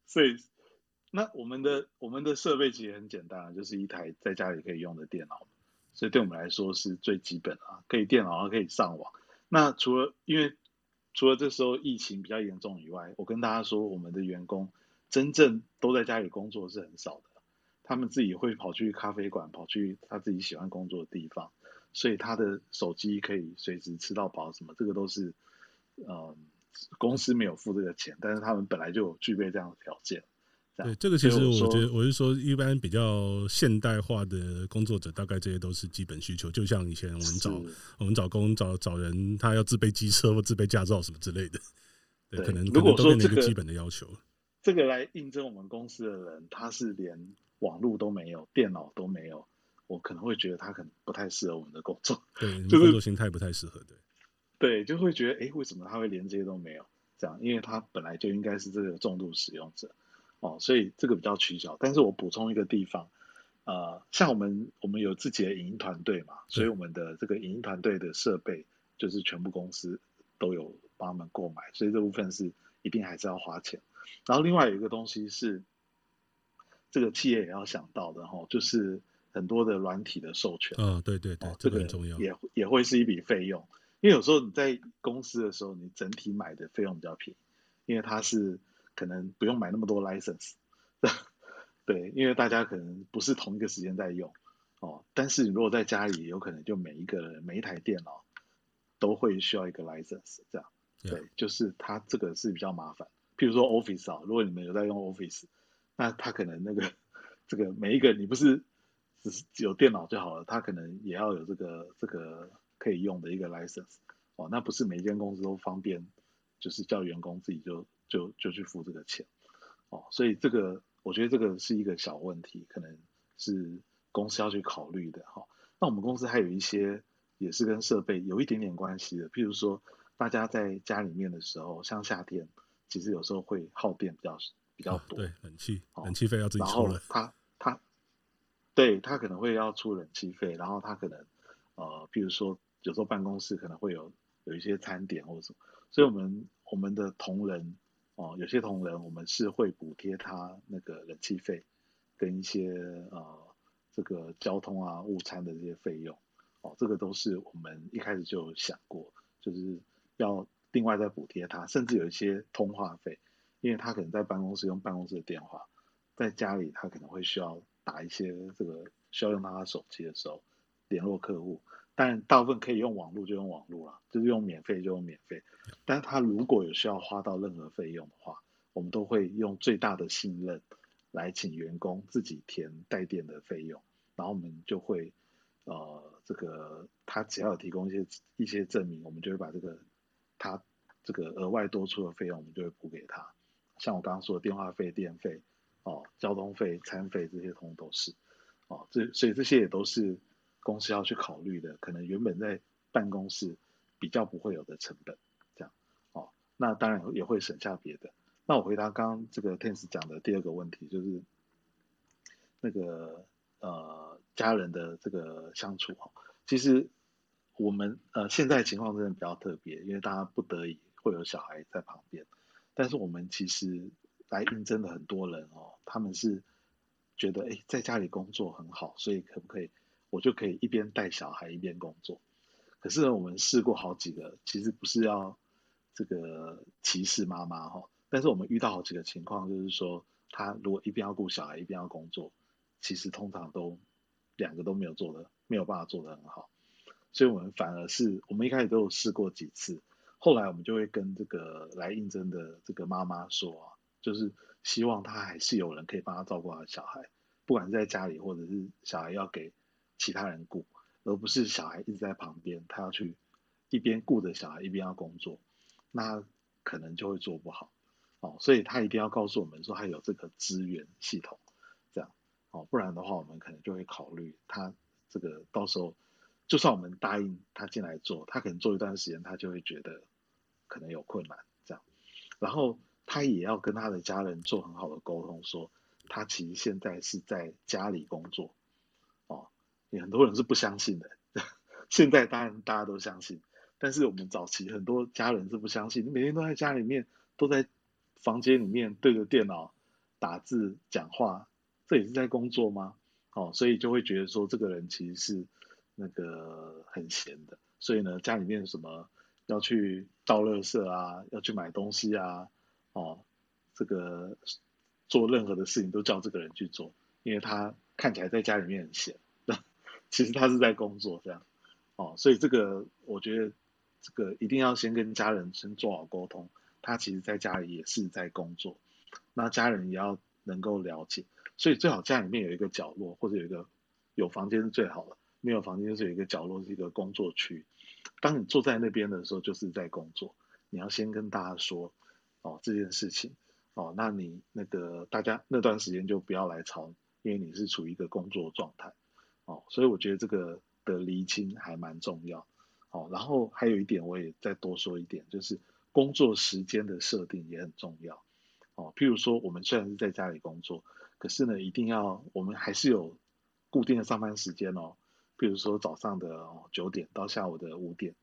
所以那我们的我们的设备其实很简单，就是一台在家里可以用的电脑，所以对我们来说是最基本啊，可以电脑可以上网。那除了因为除了这时候疫情比较严重以外，我跟大家说，我们的员工真正都在家里工作是很少的。他们自己会跑去咖啡馆，跑去他自己喜欢工作的地方，所以他的手机可以随时吃到饱，什么这个都是，呃，公司没有付这个钱，但是他们本来就有具备这样的条件。对，这个其实我觉得我是说，一般比较现代化的工作者，大概这些都是基本需求。就像以前我们找我们找工找找人，他要自备机车或自备驾照什么之类的，对，可能如果说这个基本的要求，这个来应征我们公司的人，他是连。网络都没有，电脑都没有，我可能会觉得他可能不太适合我们的工作。对，工作心态不太适合，对。对，就会觉得，哎，为什么他会连这些都没有？这样，因为他本来就应该是这个重度使用者，哦，所以这个比较取巧。但是我补充一个地方，呃，像我们我们有自己的影音团队嘛，所以我们的这个影音团队的设备就是全部公司都有帮他们购买，所以这部分是一定还是要花钱。然后另外有一个东西是。这个企业也要想到的哈，就是很多的软体的授权。嗯，对对对，这个很重要，也也会是一笔费用。因为有时候你在公司的时候，你整体买的费用比较便宜，因为它是可能不用买那么多 license。对，因为大家可能不是同一个时间在用哦。但是你如果在家里，有可能就每一个每一台电脑都会需要一个 license，这样。对，就是它这个是比较麻烦。譬如说 Office 啊，如果你们有在用 Office。那它可能那个 这个每一个你不是只是有电脑就好了，他可能也要有这个这个可以用的一个 license 哦。那不是每一间公司都方便，就是叫员工自己就就就去付这个钱哦。所以这个我觉得这个是一个小问题，可能是公司要去考虑的哈。那我们公司还有一些也是跟设备有一点点关系的，譬如说大家在家里面的时候，像夏天其实有时候会耗电比较比较多。对，冷气，冷气费要自己出了。对他可能会要出冷气费，然后他可能呃，比如说有时候办公室可能会有有一些餐点或者什么，所以我们我们的同仁哦、有些同仁我们是会补贴他那个冷气费跟一些呃这个交通啊、误餐的这些费用哦、呃，这个都是我们一开始就有想过，就是要。另外再补贴他，甚至有一些通话费，因为他可能在办公室用办公室的电话，在家里他可能会需要打一些这个需要用到他手机的时候联络客户，但大部分可以用网络就用网络了，就是用免费就用免费。但是他如果有需要花到任何费用的话，我们都会用最大的信任来请员工自己填带电的费用，然后我们就会呃这个他只要有提供一些一些证明，我们就会把这个。他这个额外多出的费用，我们就会补给他。像我刚刚说的电话费、电费、哦，交通费、餐费这些，通通都是。哦，这所以这些也都是公司要去考虑的，可能原本在办公室比较不会有的成本，这样。哦，那当然也会省下别的。那我回答刚刚这个 Tennis 讲的第二个问题，就是那个呃家人的这个相处哈，其实。我们呃现在情况真的比较特别，因为大家不得已会有小孩在旁边，但是我们其实来应征的很多人哦，他们是觉得哎在家里工作很好，所以可不可以我就可以一边带小孩一边工作？可是呢，我们试过好几个，其实不是要这个歧视妈妈哈，但是我们遇到好几个情况，就是说他如果一边要顾小孩一边要工作，其实通常都两个都没有做的，没有办法做得很好。所以我们反而是，我们一开始都有试过几次，后来我们就会跟这个来应征的这个妈妈说啊，就是希望他还是有人可以帮他照顾他的小孩，不管是在家里或者是小孩要给其他人顾，而不是小孩一直在旁边，他要去一边顾着小孩一边要工作，那可能就会做不好哦。所以他一定要告诉我们说，他有这个资源系统，这样哦，不然的话我们可能就会考虑他这个到时候。就算我们答应他进来做，他可能做一段时间，他就会觉得可能有困难这样。然后他也要跟他的家人做很好的沟通，说他其实现在是在家里工作哦。有很多人是不相信的，现在当然大家都相信，但是我们早期很多家人是不相信，你每天都在家里面，都在房间里面对着电脑打字讲话，这也是在工作吗？哦，所以就会觉得说这个人其实是。那个很闲的，所以呢，家里面什么要去倒垃圾啊，要去买东西啊，哦，这个做任何的事情都叫这个人去做，因为他看起来在家里面很闲，其实他是在工作这样，哦，所以这个我觉得这个一定要先跟家人先做好沟通，他其实在家里也是在工作，那家人也要能够了解，所以最好家里面有一个角落或者有一个有房间是最好的。没有房间，就是有一个角落，是一个工作区。当你坐在那边的时候，就是在工作。你要先跟大家说哦这件事情哦，那你那个大家那段时间就不要来吵，因为你是处于一个工作状态哦。所以我觉得这个的厘清还蛮重要哦。然后还有一点，我也再多说一点，就是工作时间的设定也很重要哦。譬如说，我们虽然是在家里工作，可是呢，一定要我们还是有固定的上班时间哦。比如说早上的九点到下午的五点，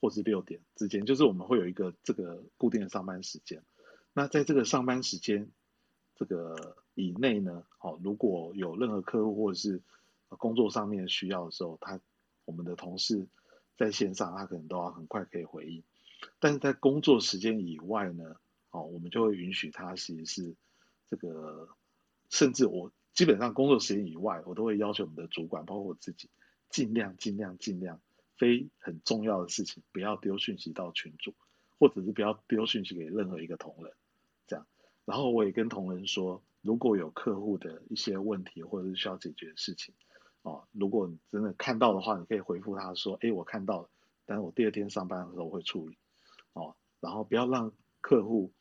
或是六点之间，就是我们会有一个这个固定的上班时间。那在这个上班时间这个以内呢，哦，如果有任何客户或者是工作上面需要的时候，他我们的同事在线上，他可能都要很快可以回应。但是在工作时间以外呢，哦，我们就会允许他其实是这个，甚至我。基本上工作时间以外，我都会要求我们的主管，包括我自己，尽量尽量尽量，非很重要的事情不要丢讯息到群组，或者是不要丢讯息给任何一个同仁，这样。然后我也跟同仁说，如果有客户的一些问题或者是需要解决的事情，哦，如果你真的看到的话，你可以回复他说，哎，我看到了，但是我第二天上班的时候会处理，哦，然后不要让客户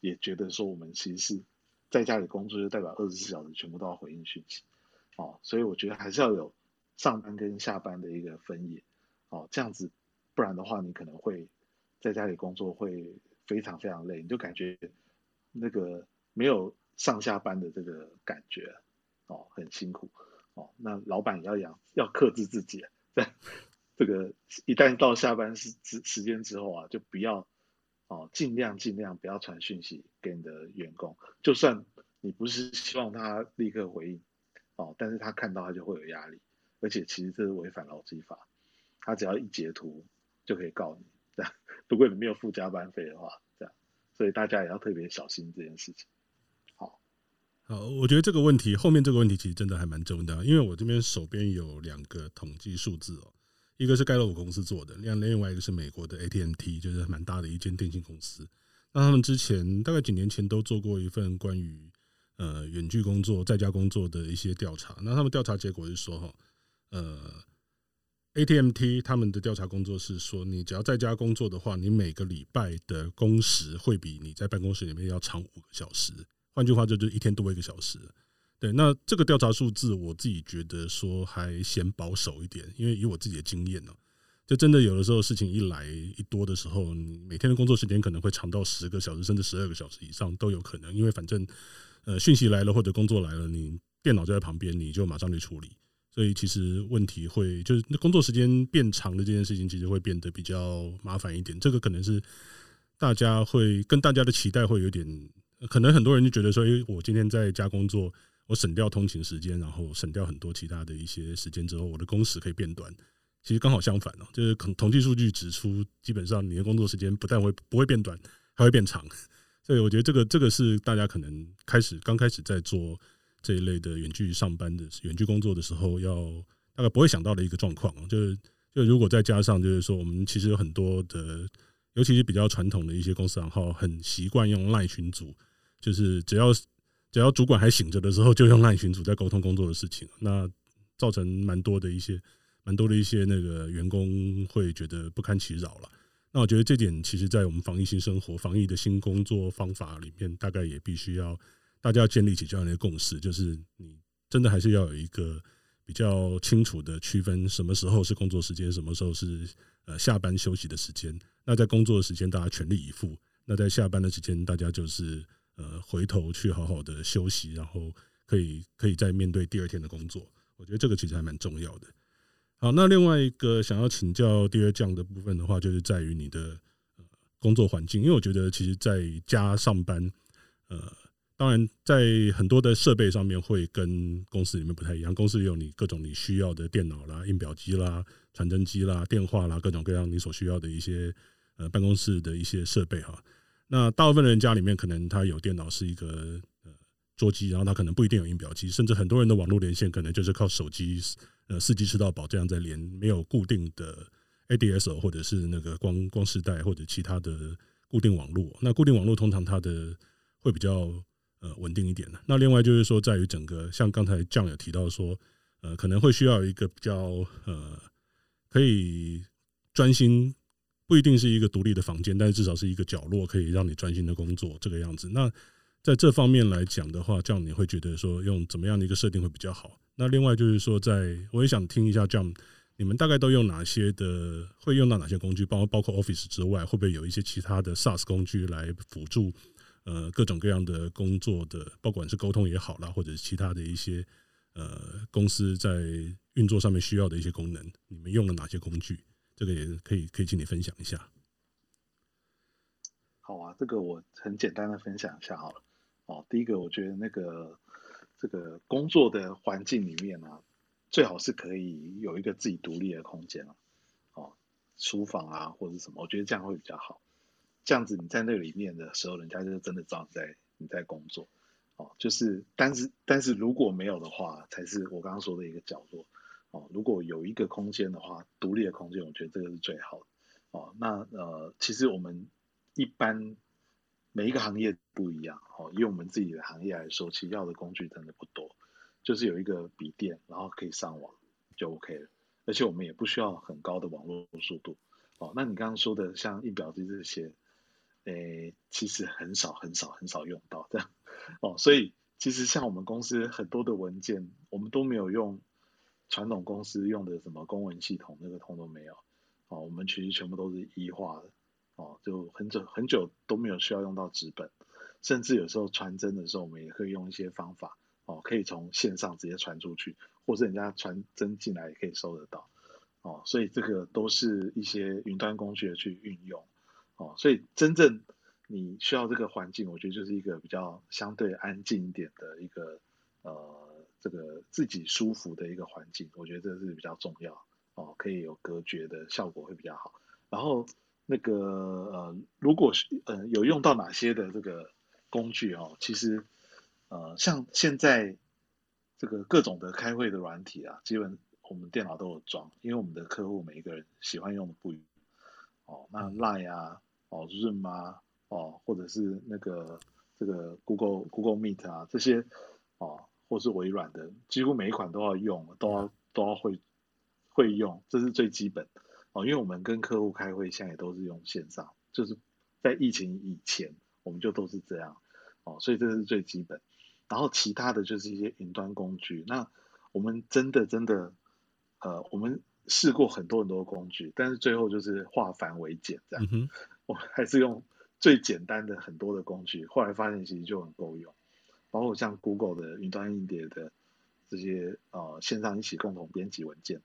也觉得说我们其实是。在家里工作就代表二十四小时全部都要回应讯息，哦，所以我觉得还是要有上班跟下班的一个分野，哦，这样子，不然的话你可能会在家里工作会非常非常累，你就感觉那个没有上下班的这个感觉，哦，很辛苦，哦，那老板也要养，要克制自己，在这个一旦到下班时时时间之后啊，就不要，哦，尽量尽量不要传讯息给你的员工，就算你不是希望他立刻回应，哦，但是他看到他就会有压力，而且其实这是违反劳基法，他只要一截图就可以告你，这样，如果你没有付加班费的话这样。所以大家也要特别小心这件事情。好，好，我觉得这个问题后面这个问题其实真的还蛮重要，因为我这边手边有两个统计数字哦，一个是盖洛普公司做的，另另外一个是美国的 AT&T，就是蛮大的一间电信公司。那他们之前大概几年前都做过一份关于呃远距工作、在家工作的一些调查。那他们调查结果是说哈，呃。ATMT 他们的调查工作是说，你只要在家工作的话，你每个礼拜的工时会比你在办公室里面要长五个小时。换句话，就就一天多一个小时。对，那这个调查数字，我自己觉得说还嫌保守一点，因为以我自己的经验呢，就真的有的时候事情一来一多的时候，你每天的工作时间可能会长到十个小时，甚至十二个小时以上都有可能。因为反正呃讯息来了或者工作来了，你电脑就在旁边，你就马上去处理。所以其实问题会就是工作时间变长的这件事情，其实会变得比较麻烦一点。这个可能是大家会跟大家的期待会有点，可能很多人就觉得说，诶，我今天在家工作，我省掉通勤时间，然后省掉很多其他的一些时间之后，我的工时可以变短。其实刚好相反哦，就是统计数据指出，基本上你的工作时间不但会不会变短，还会变长。所以我觉得这个这个是大家可能开始刚开始在做。这一类的远距上班的远距工作的时候，要大概不会想到的一个状况，就是就如果再加上就是说，我们其实有很多的，尤其是比较传统的一些公司行号，很习惯用 LINE 群组，就是只要只要主管还醒着的时候，就用 LINE 群组在沟通工作的事情，那造成蛮多的一些蛮多的一些那个员工会觉得不堪其扰了。那我觉得这点其实，在我们防疫新生活、防疫的新工作方法里面，大概也必须要。大家要建立起这样的一个共识，就是你真的还是要有一个比较清楚的区分，什么时候是工作时间，什么时候是呃下班休息的时间。那在工作的时间，大家全力以赴；那在下班的时间，大家就是呃回头去好好的休息，然后可以可以再面对第二天的工作。我觉得这个其实还蛮重要的。好，那另外一个想要请教 Dear John 的部分的话，就是在于你的工作环境，因为我觉得其实在家上班，呃。当然，在很多的设备上面会跟公司里面不太一样。公司有你各种你需要的电脑啦、印表机啦、传真机啦、电话啦，各种各样你所需要的一些呃办公室的一些设备哈。那大部分的人家里面可能他有电脑是一个呃桌机，然后他可能不一定有印表机，甚至很多人的网络连线可能就是靠手机呃四 G 吃到饱这样在连，没有固定的 ADSL 或者是那个光光世代或者其他的固定网络。那固定网络通常它的会比较。呃，稳定一点的。那另外就是说，在于整个像刚才 John 有提到说，呃，可能会需要一个比较呃，可以专心，不一定是一个独立的房间，但是至少是一个角落，可以让你专心的工作这个样子。那在这方面来讲的话这样你会觉得说用怎么样的一个设定会比较好？那另外就是说，在我也想听一下这样你们大概都用哪些的，会用到哪些工具？包包括 Office 之外，会不会有一些其他的 SaaS 工具来辅助？呃，各种各样的工作的，不管是沟通也好啦，或者是其他的一些呃公司在运作上面需要的一些功能，你们用了哪些工具？这个也可以可以请你分享一下。好啊，这个我很简单的分享一下好了。哦，第一个我觉得那个这个工作的环境里面呢、啊，最好是可以有一个自己独立的空间啊，哦，书房啊或者什么，我觉得这样会比较好。这样子你在那里面的时候，人家就真的知道你在你在工作，哦，就是，但是但是如果没有的话，才是我刚刚说的一个角落，哦，如果有一个空间的话，独立的空间，我觉得这个是最好的，哦，那呃，其实我们一般每一个行业不一样，哦，以我们自己的行业来说，其实要的工具真的不多，就是有一个笔电，然后可以上网就 OK 了，而且我们也不需要很高的网络速度，哦，那你刚刚说的像印表机这些。诶，其实很少很少很少用到这样。哦，所以其实像我们公司很多的文件，我们都没有用传统公司用的什么公文系统，那个通都没有。哦，我们其实全部都是一化的哦，就很久很久都没有需要用到纸本，甚至有时候传真的时候，我们也可以用一些方法哦，可以从线上直接传出去，或是人家传真进来也可以收得到。哦。所以这个都是一些云端工具的去运用哦。所以真正你需要这个环境，我觉得就是一个比较相对安静一点的一个呃这个自己舒服的一个环境，我觉得这是比较重要哦，可以有隔绝的效果会比较好。然后那个呃，如果是呃有用到哪些的这个。工具哦，其实，呃，像现在这个各种的开会的软体啊，基本我们电脑都有装，因为我们的客户每一个人喜欢用的不一样。哦，那 Line 啊，哦 Zoom 啊，哦，或者是那个这个 Google Google Meet 啊，这些哦，或是微软的，几乎每一款都要用，都要都要会会用，这是最基本。哦，因为我们跟客户开会现在也都是用线上，就是在疫情以前，我们就都是这样。哦，所以这是最基本，然后其他的就是一些云端工具。那我们真的真的，呃，我们试过很多很多工具，但是最后就是化繁为简这样。嗯、我们还是用最简单的很多的工具，后来发现其实就很够用。包括像 Google 的云端硬碟的这些呃线上一起共同编辑文件，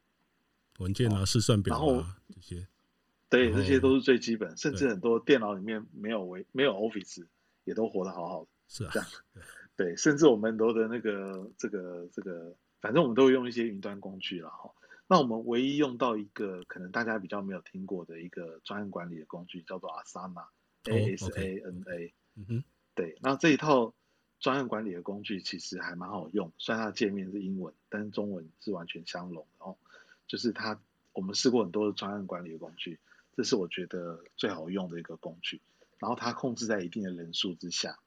文件啊、试算表啊然后这些，对，这些都是最基本。甚至很多电脑里面没有微没有 Office。也都活得好好的，是啊，这样，对，甚至我们都的那个这个这个，反正我们都会用一些云端工具了哈。那我们唯一用到一个可能大家比较没有听过的一个专案管理的工具，叫做 Asana，A S A N A，嗯哼，对，那这一套专案管理的工具其实还蛮好用，虽然它的界面是英文，但是中文是完全相容的哦。就是它，我们试过很多的专案管理的工具，这是我觉得最好用的一个工具。然后它控制在一定的人数之下，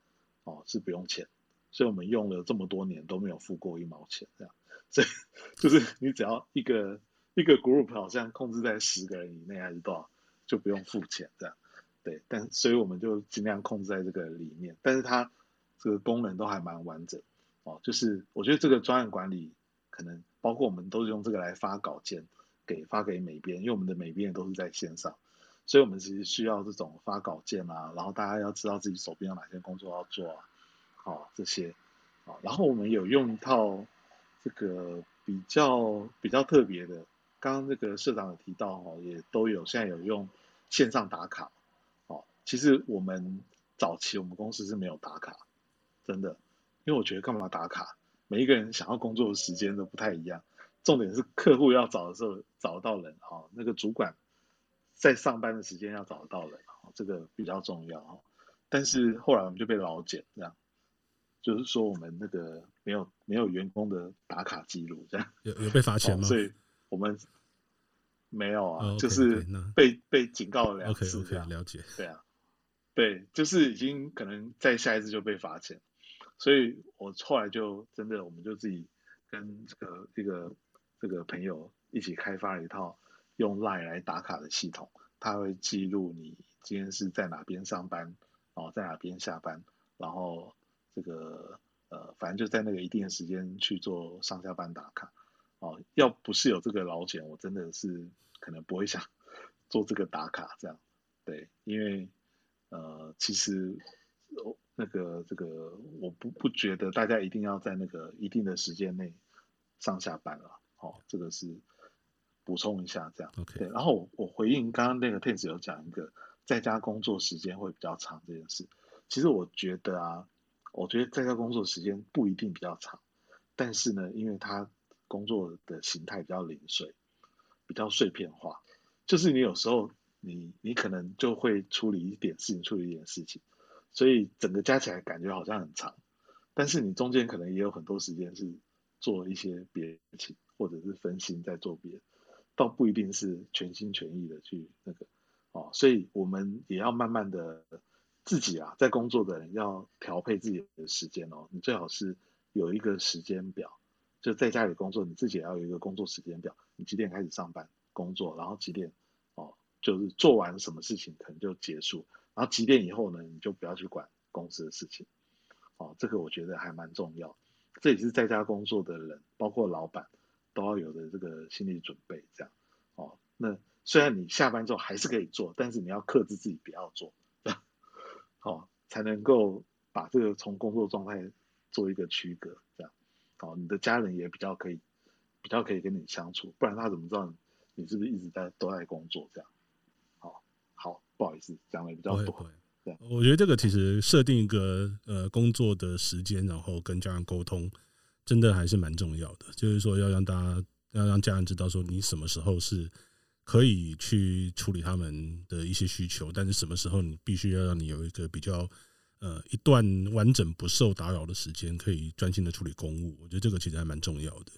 哦，是不用钱，所以我们用了这么多年都没有付过一毛钱，这样，所以就是你只要一个一个 group 好像控制在十个人以内还是多少，就不用付钱这样，对，但所以我们就尽量控制在这个里面，但是它这个功能都还蛮完整，哦，就是我觉得这个专案管理可能包括我们都是用这个来发稿件给发给美编，因为我们的美编都是在线上。所以，我们其实需要这种发稿件啊，然后大家要知道自己手边有哪些工作要做啊，好、哦、这些，好，然后我们有用一套这个比较比较特别的，刚刚那个社长有提到哈，也都有现在有用线上打卡，哦，其实我们早期我们公司是没有打卡，真的，因为我觉得干嘛打卡，每一个人想要工作的时间都不太一样，重点是客户要找的时候找得到人啊、哦，那个主管。在上班的时间要找得到人，这个比较重要。但是后来我们就被老检，这样就是说我们那个没有没有员工的打卡记录，这样有有被罚钱吗？所以我们没有啊，就是被被警告了两次。OK OK，了解。对啊，对，就是已经可能在下一次就被罚钱。所以我后来就真的，我们就自己跟这个这个这个朋友一起开发了一套。用 Line 来打卡的系统，它会记录你今天是在哪边上班，然后在哪边下班，然后这个呃，反正就在那个一定的时间去做上下班打卡。哦，要不是有这个劳检，我真的是可能不会想 做这个打卡这样。对，因为呃，其实那个这个我不不觉得大家一定要在那个一定的时间内上下班了。哦，这个是。补充一下，这样，Okay. 对。然后我回应刚刚那个 Tennis 有讲一个在家工作时间会比较长这件事。其实我觉得啊，我觉得在家工作时间不一定比较长，但是呢，因为他工作的形态比较零碎，比较碎片化，就是你有时候你你可能就会处理一点事情，处理一点事情，所以整个加起来感觉好像很长，但是你中间可能也有很多时间是做一些别的情，或者是分心在做别的。倒不一定是全心全意的去那个哦，所以我们也要慢慢的自己啊，在工作的人要调配自己的时间哦。你最好是有一个时间表，就在家里工作，你自己也要有一个工作时间表。你几点开始上班工作，然后几点哦，就是做完什么事情可能就结束，然后几点以后呢，你就不要去管公司的事情。哦，这个我觉得还蛮重要。这也是在家工作的人，包括老板。都要有的这个心理准备，这样哦。那虽然你下班之后还是可以做，但是你要克制自己不要做，哦，才能够把这个从工作状态做一个区隔，这样，好，你的家人也比较可以，比较可以跟你相处，不然他怎么知道你是不是一直在都在工作这样？好，好，不好意思，讲的比较多。对，我觉得这个其实设定一个呃工作的时间，然后跟家人沟通，真的还是蛮重要的。就是说，要让大家要让家人知道，说你什么时候是可以去处理他们的一些需求，但是什么时候你必须要让你有一个比较呃一段完整不受打扰的时间，可以专心的处理公务。我觉得这个其实还蛮重要的。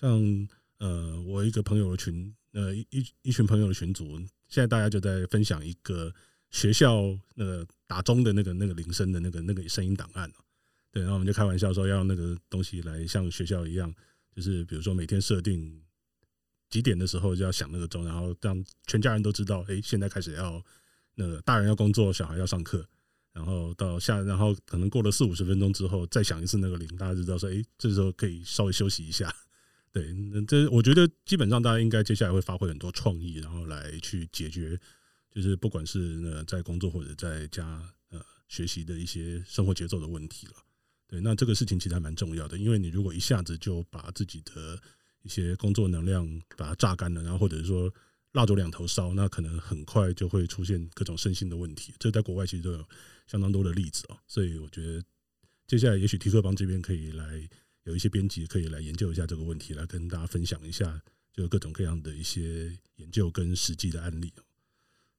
像呃，我一个朋友的群，呃一一群朋友的群组，现在大家就在分享一个。学校那个打钟的那个那个铃声的那个那个声音档案，对，然后我们就开玩笑说要那个东西来像学校一样，就是比如说每天设定几点的时候就要响那个钟，然后让全家人都知道，哎，现在开始要那个大人要工作，小孩要上课，然后到下，然后可能过了四五十分钟之后再响一次那个铃，大家就知道说，哎，这时候可以稍微休息一下。对，那这我觉得基本上大家应该接下来会发挥很多创意，然后来去解决。就是不管是呃在工作或者在家呃学习的一些生活节奏的问题了，对，那这个事情其实还蛮重要的，因为你如果一下子就把自己的一些工作能量把它榨干了，然后或者是说蜡烛两头烧，那可能很快就会出现各种身心的问题。这在国外其实都有相当多的例子啊，所以我觉得接下来也许提克邦这边可以来有一些编辑可以来研究一下这个问题，来跟大家分享一下，就各种各样的一些研究跟实际的案例。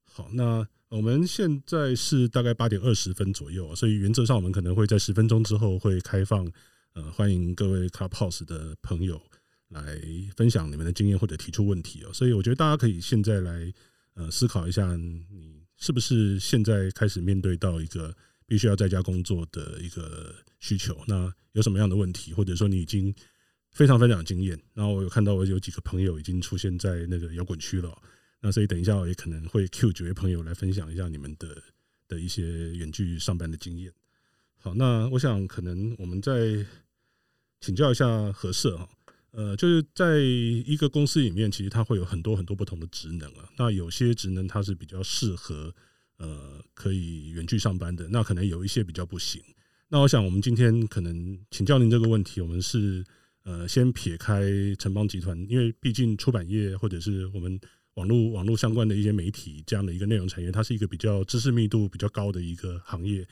好，那我们现在是大概八点二十分左右，所以原则上我们可能会在十分钟之后会开放，呃，欢迎各位 Clubhouse 的朋友来分享你们的经验或者提出问题哦。所以我觉得大家可以现在来呃思考一下，你是不是现在开始面对到一个必须要在家工作的一个需求？那有什么样的问题，或者说你已经非常非常有经验？然后我有看到我有几个朋友已经出现在那个摇滚区了。那所以等一下我也可能会 Q 几位朋友来分享一下你们的的一些远距上班的经验。好，那我想可能我们再请教一下何社哈，呃，就是在一个公司里面，其实它会有很多很多不同的职能啊。那有些职能它是比较适合呃可以远距上班的，那可能有一些比较不行。那我想我们今天可能请教您这个问题，我们是呃先撇开城邦集团，因为毕竟出版业或者是我们。网络网络相关的一些媒体这样的一个内容产业，它是一个比较知识密度比较高的一个行业，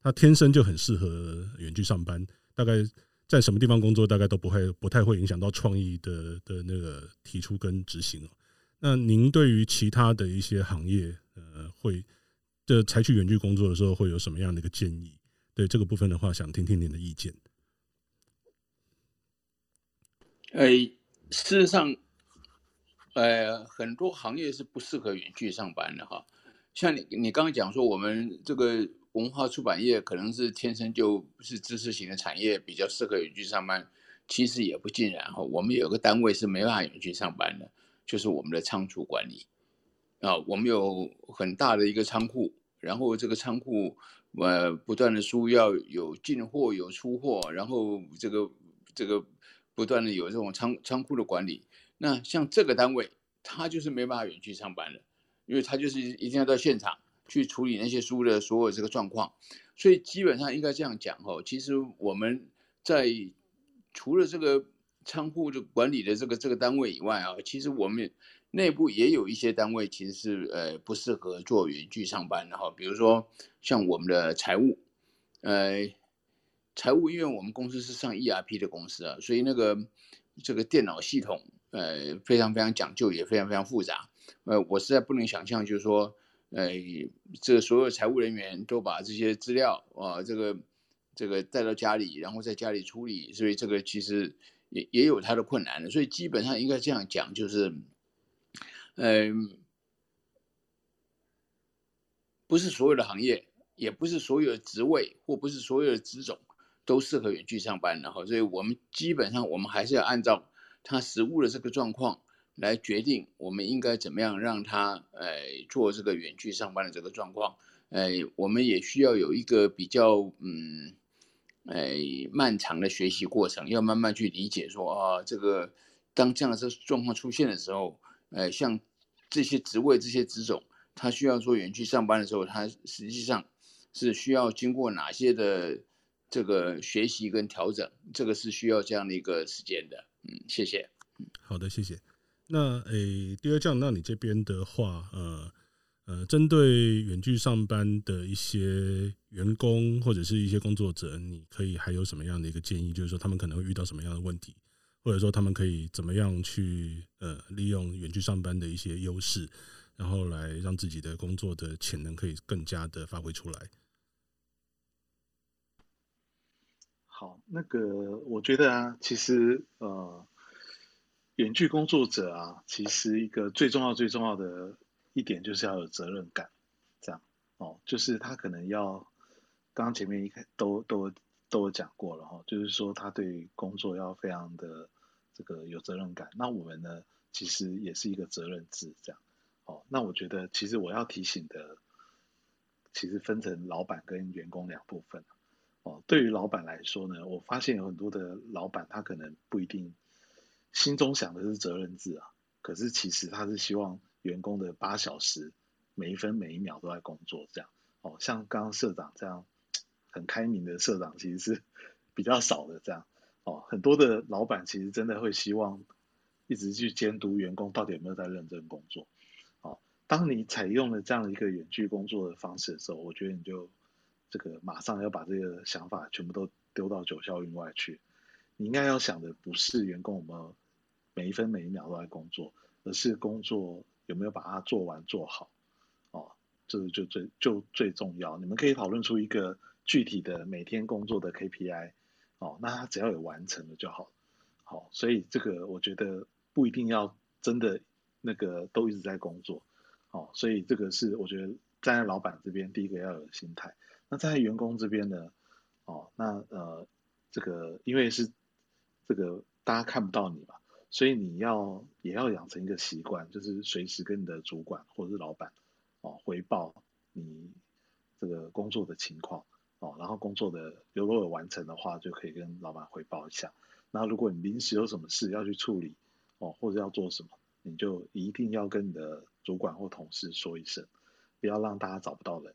它天生就很适合远距上班。大概在什么地方工作，大概都不会不太会影响到创意的的那个提出跟执行。那您对于其他的一些行业，呃，会的采取远距工作的时候，会有什么样的一个建议？对这个部分的话，想听听您的意见。哎，事实上。呃，很多行业是不适合远距上班的哈。像你，你刚刚讲说，我们这个文化出版业可能是天生就不是知识型的产业，比较适合远距上班。其实也不尽然哈。我们有个单位是没办法远距上班的，就是我们的仓储管理啊。我们有很大的一个仓库，然后这个仓库呃不断的需要有进货有出货，然后这个这个不断的有这种仓仓库的管理。那像这个单位，他就是没办法远距上班的，因为他就是一定要到现场去处理那些书的所有这个状况，所以基本上应该这样讲哦，其实我们在除了这个仓库的管理的这个这个单位以外啊，其实我们内部也有一些单位其实是呃不适合做远距上班的哈，比如说像我们的财务，呃，财务因为我们公司是上 ERP 的公司啊，所以那个这个电脑系统。呃，非常非常讲究，也非常非常复杂。呃，我实在不能想象，就是说，呃，这个所有财务人员都把这些资料啊，这个这个带到家里，然后在家里处理，所以这个其实也也有它的困难的。所以基本上应该这样讲，就是，嗯、不是所有的行业，也不是所有的职位，或不是所有的职种都适合远距上班的哈。所以我们基本上我们还是要按照。他实务的这个状况来决定，我们应该怎么样让他呃做这个远距上班的这个状况，呃，我们也需要有一个比较嗯，呃漫长的学习过程，要慢慢去理解说啊，这个当这样的状况出现的时候，呃，像这些职位这些职种，他需要做远距上班的时候，他实际上是需要经过哪些的这个学习跟调整，这个是需要这样的一个时间的。嗯，谢谢。好的，谢谢。那诶，第二讲，那你这边的话，呃呃，针对远距上班的一些员工或者是一些工作者，你可以还有什么样的一个建议？就是说，他们可能会遇到什么样的问题，或者说他们可以怎么样去呃利用远距上班的一些优势，然后来让自己的工作的潜能可以更加的发挥出来。好，那个我觉得啊，其实呃。远距工作者啊，其实一个最重要、最重要的一点就是要有责任感，这样哦，就是他可能要，刚刚前面一开都都都有讲过了哈，就是说他对工作要非常的这个有责任感。那我们呢，其实也是一个责任制，这样哦。那我觉得，其实我要提醒的，其实分成老板跟员工两部分哦。对于老板来说呢，我发现有很多的老板他可能不一定。心中想的是责任制啊，可是其实他是希望员工的八小时每一分每一秒都在工作，这样哦。像刚刚社长这样很开明的社长，其实是 比较少的这样哦。很多的老板其实真的会希望一直去监督员工到底有没有在认真工作。哦，当你采用了这样一个远距工作的方式的时候，我觉得你就这个马上要把这个想法全部都丢到九霄云外去。你应该要想的不是员工有没有。每一分每一秒都在工作，而是工作有没有把它做完做好，哦，这个就最就最重要。你们可以讨论出一个具体的每天工作的 KPI，哦，那他只要有完成了就好，好，所以这个我觉得不一定要真的那个都一直在工作，哦，所以这个是我觉得站在老板这边第一个要有心态。那站在员工这边呢，哦，那呃这个因为是这个大家看不到你嘛。所以你要也要养成一个习惯，就是随时跟你的主管或者是老板哦回报你这个工作的情况哦，然后工作的如果有完成的话，就可以跟老板回报一下。那如果你临时有什么事要去处理哦，或者要做什么，你就一定要跟你的主管或同事说一声，不要让大家找不到人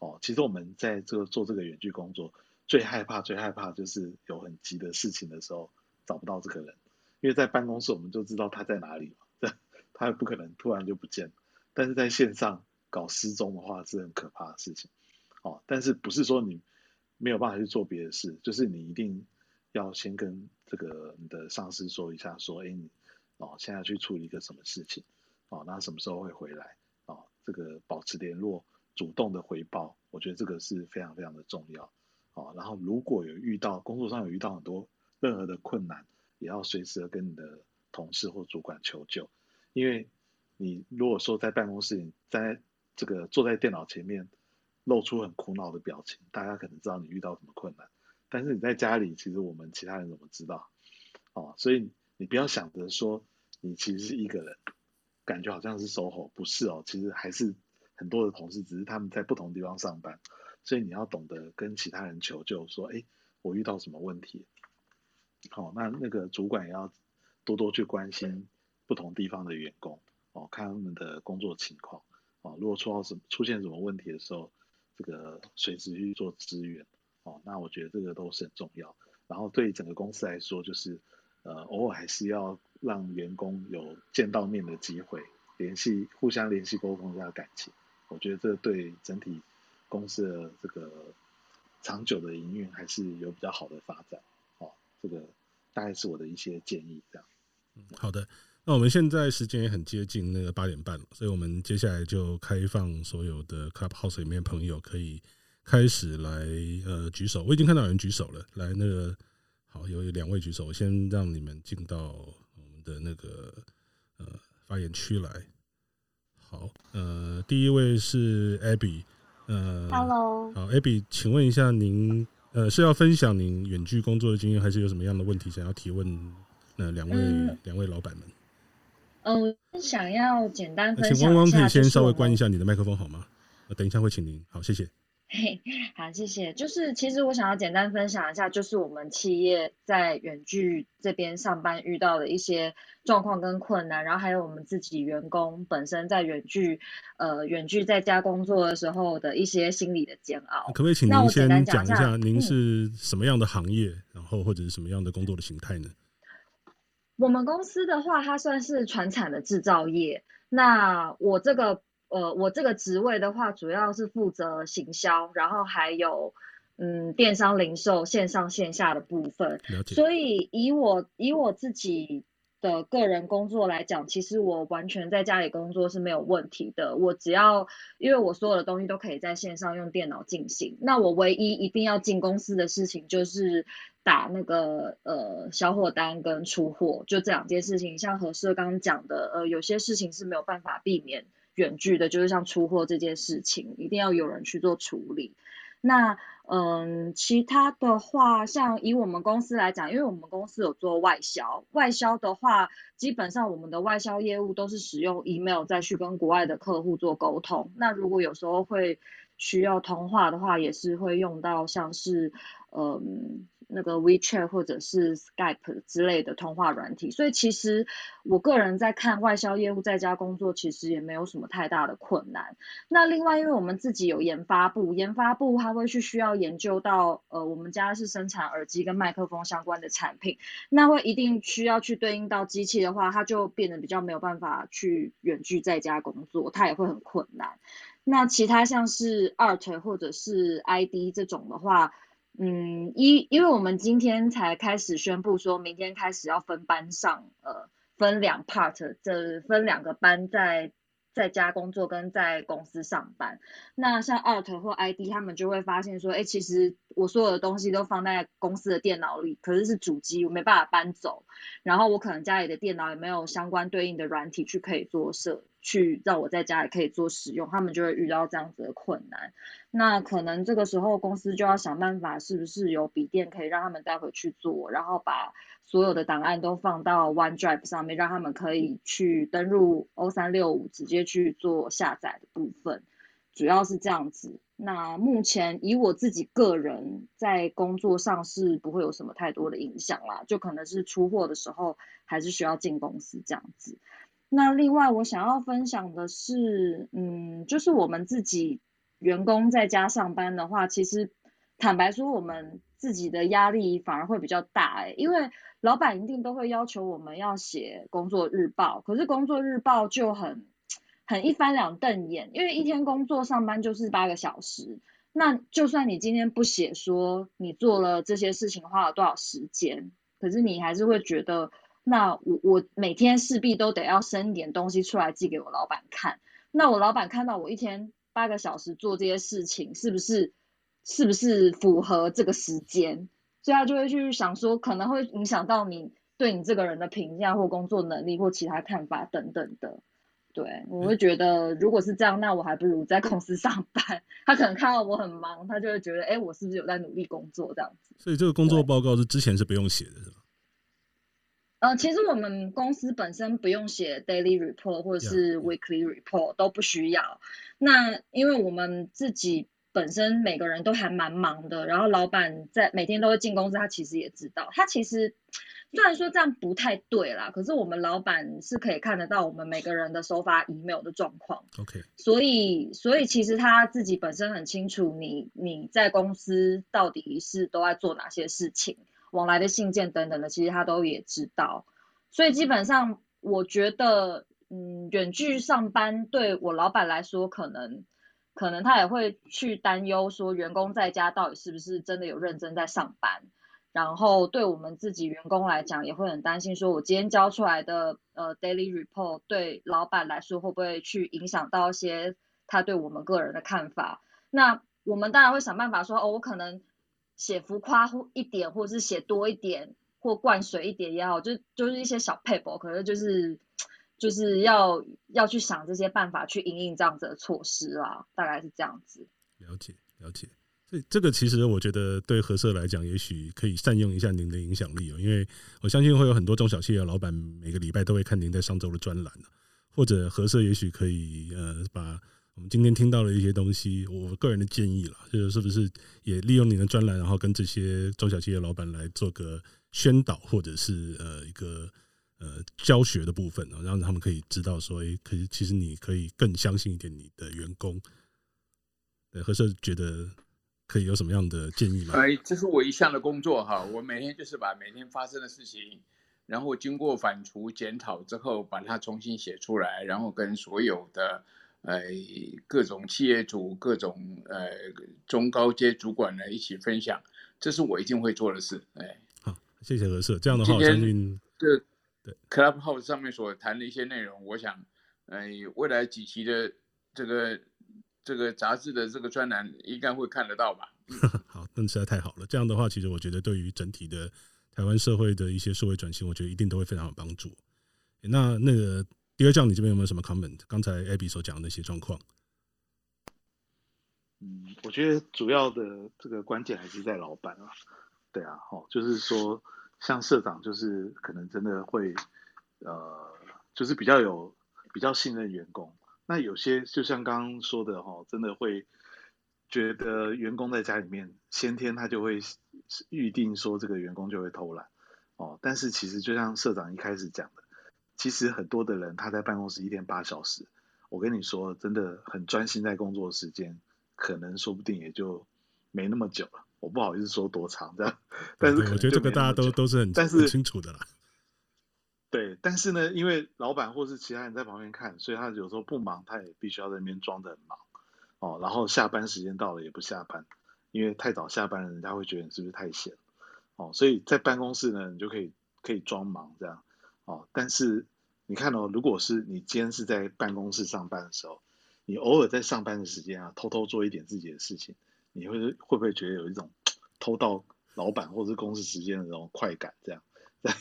哦。其实我们在这个做这个远距工作，最害怕最害怕就是有很急的事情的时候找不到这个人。因为在办公室，我们就知道他在哪里嘛，他也不可能突然就不见。但是在线上搞失踪的话是很可怕的事情，哦。但是不是说你没有办法去做别的事，就是你一定要先跟这个你的上司说一下，说，哎，你哦，现在去处理一个什么事情，哦，那什么时候会回来，哦，这个保持联络，主动的回报，我觉得这个是非常非常的重要，哦。然后如果有遇到工作上有遇到很多任何的困难，也要随时的跟你的同事或主管求救，因为你如果说在办公室，你在这个坐在电脑前面，露出很苦恼的表情，大家可能知道你遇到什么困难。但是你在家里，其实我们其他人怎么知道？哦，所以你不要想着说你其实是一个人，感觉好像是 SOHO，不是哦，其实还是很多的同事，只是他们在不同地方上班，所以你要懂得跟其他人求救，说，哎，我遇到什么问题？好、那那个主管也要多多去关心不同地方的员工，哦，看他们的工作情况，哦，如果出到什么出现什么问题的时候，这个随时去做支援，哦，那我觉得这个都是很重要。然后对整个公司来说，就是呃，偶尔还是要让员工有见到面的机会，联系、互相联系、沟通一下感情。我觉得这对整体公司的这个长久的营运还是有比较好的发展。这个大概是我的一些建议，这样。嗯，好的。那我们现在时间也很接近那个八点半了，所以我们接下来就开放所有的 Clubhouse 里面朋友可以开始来呃举手。我已经看到有人举手了，来那个好，有两位举手，我先让你们进到我们的那个呃发言区来。好，呃，第一位是 Abby，呃，Hello，好，Abby，请问一下您。呃，是要分享您远距工作的经验，还是有什么样的问题想要提问？呃，两位两、嗯、位老板们。嗯、呃，想要简单分享。请汪汪可以先稍微关一下你的麦克风好吗？等一下会请您。好，谢谢。嘿，好，谢谢。就是其实我想要简单分享一下，就是我们企业在远距这边上班遇到的一些状况跟困难，然后还有我们自己员工本身在远距呃远距在家工作的时候的一些心理的煎熬。可不可以请您先讲一下，您是什么样的行业，嗯、然后或者是什么样的工作的形态呢？我们公司的话，它算是传产的制造业。那我这个。呃，我这个职位的话，主要是负责行销，然后还有嗯电商零售线上线下的部分。所以以我以我自己的个人工作来讲，其实我完全在家里工作是没有问题的。我只要因为我所有的东西都可以在线上用电脑进行。那我唯一一定要进公司的事情就是打那个呃销货单跟出货，就这两件事情。像何社刚刚讲的，呃有些事情是没有办法避免。远距的，就是像出货这件事情，一定要有人去做处理。那嗯，其他的话，像以我们公司来讲，因为我们公司有做外销，外销的话，基本上我们的外销业务都是使用 email 再去跟国外的客户做沟通。那如果有时候会需要通话的话，也是会用到像是嗯。那个 WeChat 或者是 Skype 之类的通话软体，所以其实我个人在看外销业务在家工作，其实也没有什么太大的困难。那另外，因为我们自己有研发部，研发部他会去需要研究到，呃，我们家是生产耳机跟麦克风相关的产品，那会一定需要去对应到机器的话，它就变得比较没有办法去远距在家工作，它也会很困难。那其他像是 Art 或者是 ID 这种的话。嗯，因因为我们今天才开始宣布，说明天开始要分班上，呃，分两 part，这分两个班在在家工作跟在公司上班。那像 Art 或 ID，他们就会发现说，哎，其实我所有的东西都放在公司的电脑里，可是是主机，我没办法搬走。然后我可能家里的电脑也没有相关对应的软体去可以做设。去让我在家里可以做使用，他们就会遇到这样子的困难。那可能这个时候公司就要想办法，是不是有笔电可以让他们带回去做，然后把所有的档案都放到 OneDrive 上面，让他们可以去登入 O365 直接去做下载的部分。主要是这样子。那目前以我自己个人在工作上是不会有什么太多的影响啦，就可能是出货的时候还是需要进公司这样子。那另外我想要分享的是，嗯，就是我们自己员工在家上班的话，其实坦白说，我们自己的压力反而会比较大欸，因为老板一定都会要求我们要写工作日报，可是工作日报就很很一翻两瞪眼，因为一天工作上班就是八个小时，那就算你今天不写说你做了这些事情花了多少时间，可是你还是会觉得。那我我每天势必都得要生一点东西出来寄给我老板看。那我老板看到我一天八个小时做这些事情，是不是是不是符合这个时间？所以他就会去想说，可能会影响到你对你这个人的评价或工作能力或其他看法等等的。对，我会觉得如果是这样，那我还不如在公司上班。他可能看到我很忙，他就会觉得，哎，我是不是有在努力工作这样子？所以这个工作报告是之前是不用写的，是吧？呃，其实我们公司本身不用写 daily report 或者是 weekly report 都不需要。那因为我们自己本身每个人都还蛮忙的，然后老板在每天都会进公司，他其实也知道。他其实虽然说这样不太对啦，可是我们老板是可以看得到我们每个人的收发 email 的状况。OK。所以，所以其实他自己本身很清楚你，你你在公司到底是都在做哪些事情。往来的信件等等的，其实他都也知道，所以基本上我觉得，嗯，远距上班对我老板来说，可能可能他也会去担忧说，员工在家到底是不是真的有认真在上班，然后对我们自己员工来讲，也会很担心，说我今天交出来的呃 daily report 对老板来说会不会去影响到一些他对我们个人的看法？那我们当然会想办法说，哦，我可能。写浮夸一点，或是写多一点，或灌水一点也好，就就是一些小 paper，，可能就是就是要要去想这些办法去因应这样子的措施啊，大概是这样子。了解了解，所以这个其实我觉得对何社来讲，也许可以善用一下您的影响力哦，因为我相信会有很多中小企业老板每个礼拜都会看您在上周的专栏，或者何社也许可以呃把。们今天听到了一些东西，我个人的建议了，就是是不是也利用你的专栏，然后跟这些中小企业老板来做个宣导，或者是呃一个呃教学的部分啊，让他们可以知道说，哎，可以其实你可以更相信一点你的员工。对，何社觉得可以有什么样的建议吗？哎，这是我一向的工作哈，我每天就是把每天发生的事情。然后经过反刍检讨之后，把它重新写出来，然后跟所有的呃各种企业主、各种呃中高阶主管呢一起分享，这是我一定会做的事。哎，好，谢谢何社。这样的话，我相信这对 Clubhouse 上面所谈的一些内容，我想，呃，未来几期的这个这个杂志的这个专栏应该会看得到吧？好，那实在太好了。这样的话，其实我觉得对于整体的。台湾社会的一些社会转型，我觉得一定都会非常有帮助。那那个第二项，你这边有没有什么 comment？刚才 Abby 所讲的那些状况。嗯，我觉得主要的这个关键还是在老板啊。对啊，哦，就是说，像社长，就是可能真的会，呃，就是比较有比较信任员工。那有些就像刚刚说的齁，真的会觉得员工在家里面先天他就会。预定说这个员工就会偷懒哦，但是其实就像社长一开始讲的，其实很多的人他在办公室一天八小时，我跟你说真的很专心在工作的时间，可能说不定也就没那么久了。我不好意思说多长这样，但是我觉得这个大家都都是很但是很清楚的啦。对，但是呢，因为老板或是其他人在旁边看，所以他有时候不忙，他也必须要在那边装的很忙哦，然后下班时间到了也不下班。因为太早下班了，人家会觉得你是不是太闲？哦，所以在办公室呢，你就可以可以装忙这样，哦。但是你看哦，如果是你今天是在办公室上班的时候，你偶尔在上班的时间啊，偷偷做一点自己的事情，你会会不会觉得有一种 偷到老板或者是公司时间的这种快感？这样。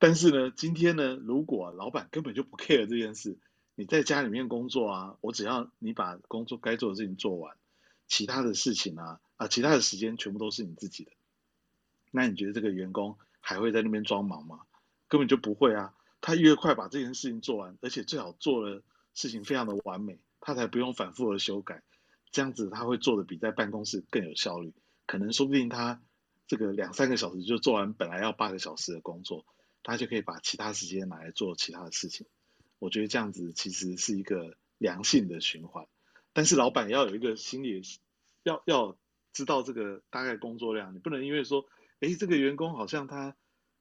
但是呢，今天呢，如果老板根本就不 care 这件事，你在家里面工作啊，我只要你把工作该做的事情做完，其他的事情啊。啊，其他的时间全部都是你自己的，那你觉得这个员工还会在那边装忙吗？根本就不会啊！他越快把这件事情做完，而且最好做的事情非常的完美，他才不用反复的修改，这样子他会做的比在办公室更有效率。可能说不定他这个两三个小时就做完本来要八个小时的工作，他就可以把其他时间拿来做其他的事情。我觉得这样子其实是一个良性的循环，但是老板要有一个心理，要要。知道这个大概工作量，你不能因为说，哎，这个员工好像他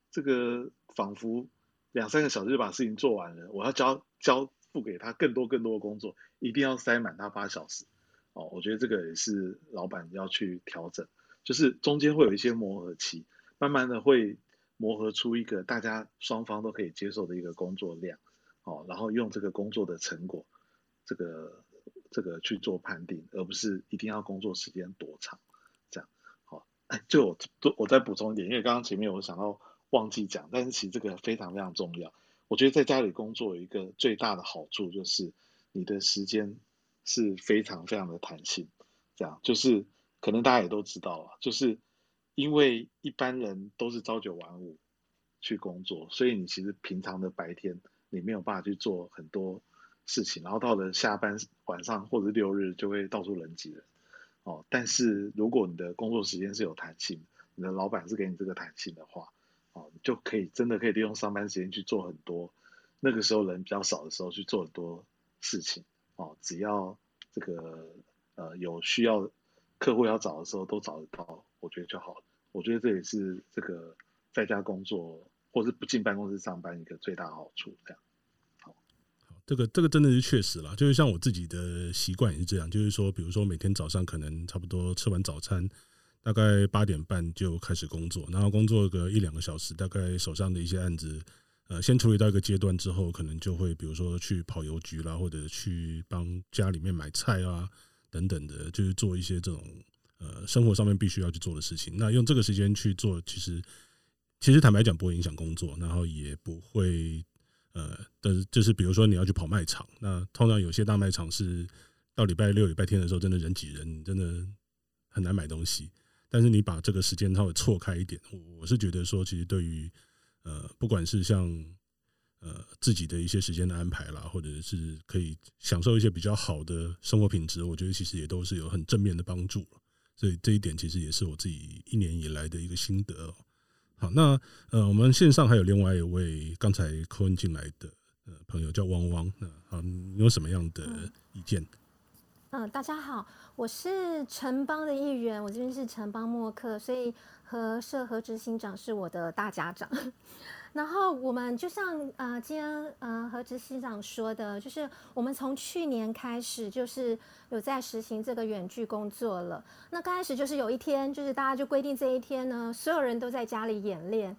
这个仿佛两三个小时就把事情做完了，我要交交付给他更多更多的工作，一定要塞满他八小时。哦，我觉得这个也是老板要去调整，就是中间会有一些磨合期，慢慢的会磨合出一个大家双方都可以接受的一个工作量，哦，然后用这个工作的成果，这个。这个去做判定，而不是一定要工作时间多长，这样好。哎，就我我再补充一点，因为刚刚前面我想到忘记讲，但是其实这个非常非常重要。我觉得在家里工作有一个最大的好处就是你的时间是非常非常的弹性，这样就是可能大家也都知道了，就是因为一般人都是朝九晚五去工作，所以你其实平常的白天你没有办法去做很多。事情，然后到了下班晚上或者六日就会到处人挤人，哦。但是如果你的工作时间是有弹性，你的老板是给你这个弹性的话，哦，就可以真的可以利用上班时间去做很多，那个时候人比较少的时候去做很多事情，哦，只要这个呃有需要客户要找的时候都找得到，我觉得就好了。我觉得这也是这个在家工作或是不进办公室上班一个最大好处，这样。好这个这个真的是确实啦，就是像我自己的习惯也是这样，就是说，比如说每天早上可能差不多吃完早餐，大概八点半就开始工作，然后工作个一两个小时，大概手上的一些案子，呃，先处理到一个阶段之后，可能就会比如说去跑邮局啦，或者去帮家里面买菜啊等等的，就是做一些这种呃生活上面必须要去做的事情。那用这个时间去做，其实其实坦白讲不会影响工作，然后也不会。呃，但是就是比如说你要去跑卖场，那通常有些大卖场是到礼拜六、礼拜天的时候，真的人挤人，真的很难买东西。但是你把这个时间稍微错开一点，我我是觉得说，其实对于呃，不管是像呃自己的一些时间的安排啦，或者是可以享受一些比较好的生活品质，我觉得其实也都是有很正面的帮助。所以这一点其实也是我自己一年以来的一个心得。好，那呃，我们线上还有另外一位刚才 in 进来的呃朋友叫汪汪，那好，你有什么样的意见？嗯，嗯大家好，我是城邦的一员，我这边是城邦默克，所以何社何执行长是我的大家长。然后我们就像呃，今天呃何执行长说的，就是我们从去年开始就是有在实行这个远距工作了。那刚开始就是有一天，就是大家就规定这一天呢，所有人都在家里演练。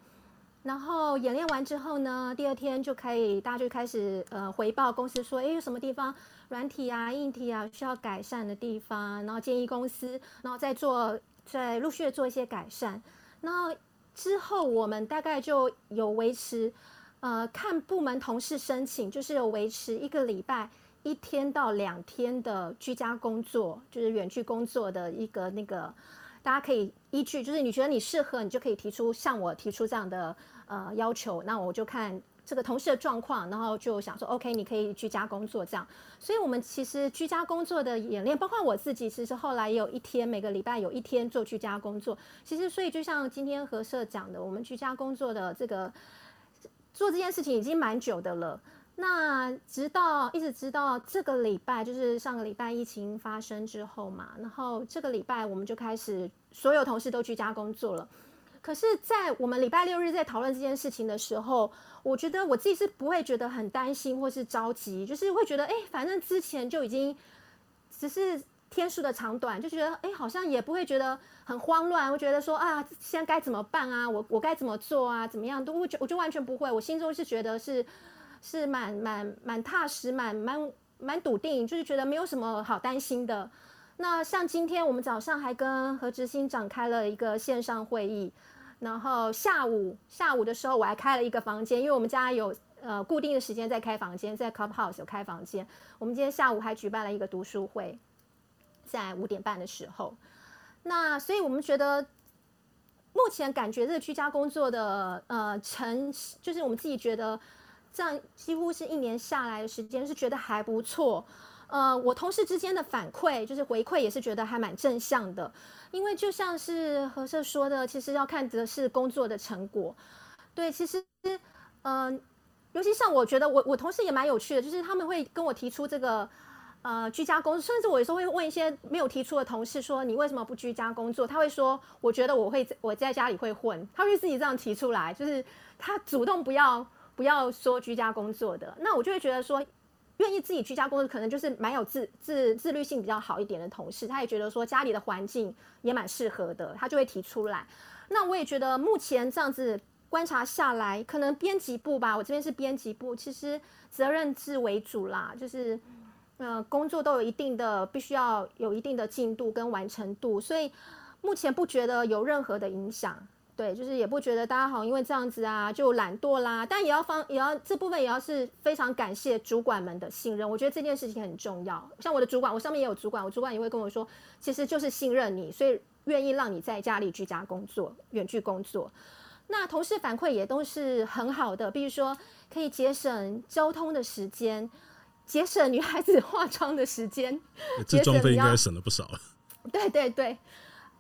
然后演练完之后呢，第二天就可以大家就开始呃回报公司说，哎，有什么地方软体啊、硬体啊需要改善的地方，然后建议公司，然后再做再陆续的做一些改善。然后。之后我们大概就有维持，呃，看部门同事申请，就是有维持一个礼拜一天到两天的居家工作，就是远距工作的一个那个，大家可以依据，就是你觉得你适合，你就可以提出向我提出这样的呃要求，那我就看。这个同事的状况，然后就想说，OK，你可以居家工作这样。所以，我们其实居家工作的演练，包括我自己，其实后来也有一天，每个礼拜有一天做居家工作。其实，所以就像今天何社讲的，我们居家工作的这个做这件事情已经蛮久的了。那直到一直直到这个礼拜，就是上个礼拜疫情发生之后嘛，然后这个礼拜我们就开始所有同事都居家工作了。可是，在我们礼拜六日在讨论这件事情的时候，我觉得我自己是不会觉得很担心或是着急，就是会觉得，哎，反正之前就已经只是天数的长短，就觉得，哎，好像也不会觉得很慌乱，会觉得说，啊，现在该怎么办啊？我我该怎么做啊？怎么样都会觉，我就完全不会，我心中是觉得是是蛮蛮蛮踏实，蛮蛮蛮笃定，就是觉得没有什么好担心的。那像今天我们早上还跟何执行长开了一个线上会议。然后下午下午的时候，我还开了一个房间，因为我们家有呃固定的时间在开房间，在 Clubhouse 有开房间。我们今天下午还举办了一个读书会，在五点半的时候。那所以我们觉得，目前感觉这个居家工作的呃成，就是我们自己觉得这样几乎是一年下来的时间是觉得还不错。呃，我同事之间的反馈就是回馈也是觉得还蛮正向的。因为就像是何社说的，其实要看的是工作的成果。对，其实，嗯、尤其像我觉得我我同事也蛮有趣的，就是他们会跟我提出这个，呃，居家工作，甚至我有时候会问一些没有提出的同事说，你为什么不居家工作？他会说，我觉得我会我在家里会混，他会自己这样提出来，就是他主动不要不要说居家工作的。那我就会觉得说。愿意自己居家工作，可能就是蛮有自自自律性比较好一点的同事，他也觉得说家里的环境也蛮适合的，他就会提出来。那我也觉得目前这样子观察下来，可能编辑部吧，我这边是编辑部，其实责任制为主啦，就是呃工作都有一定的必须要有一定的进度跟完成度，所以目前不觉得有任何的影响。对，就是也不觉得大家好像，因为这样子啊就懒惰啦。但也要方，也要这部分也要是非常感谢主管们的信任。我觉得这件事情很重要。像我的主管，我上面也有主管，我主管也会跟我说，其实就是信任你，所以愿意让你在家里居家工作、远距工作。那同事反馈也都是很好的，比如说可以节省交通的时间，节省女孩子化妆的时间，这装备应该省了不少。对对对。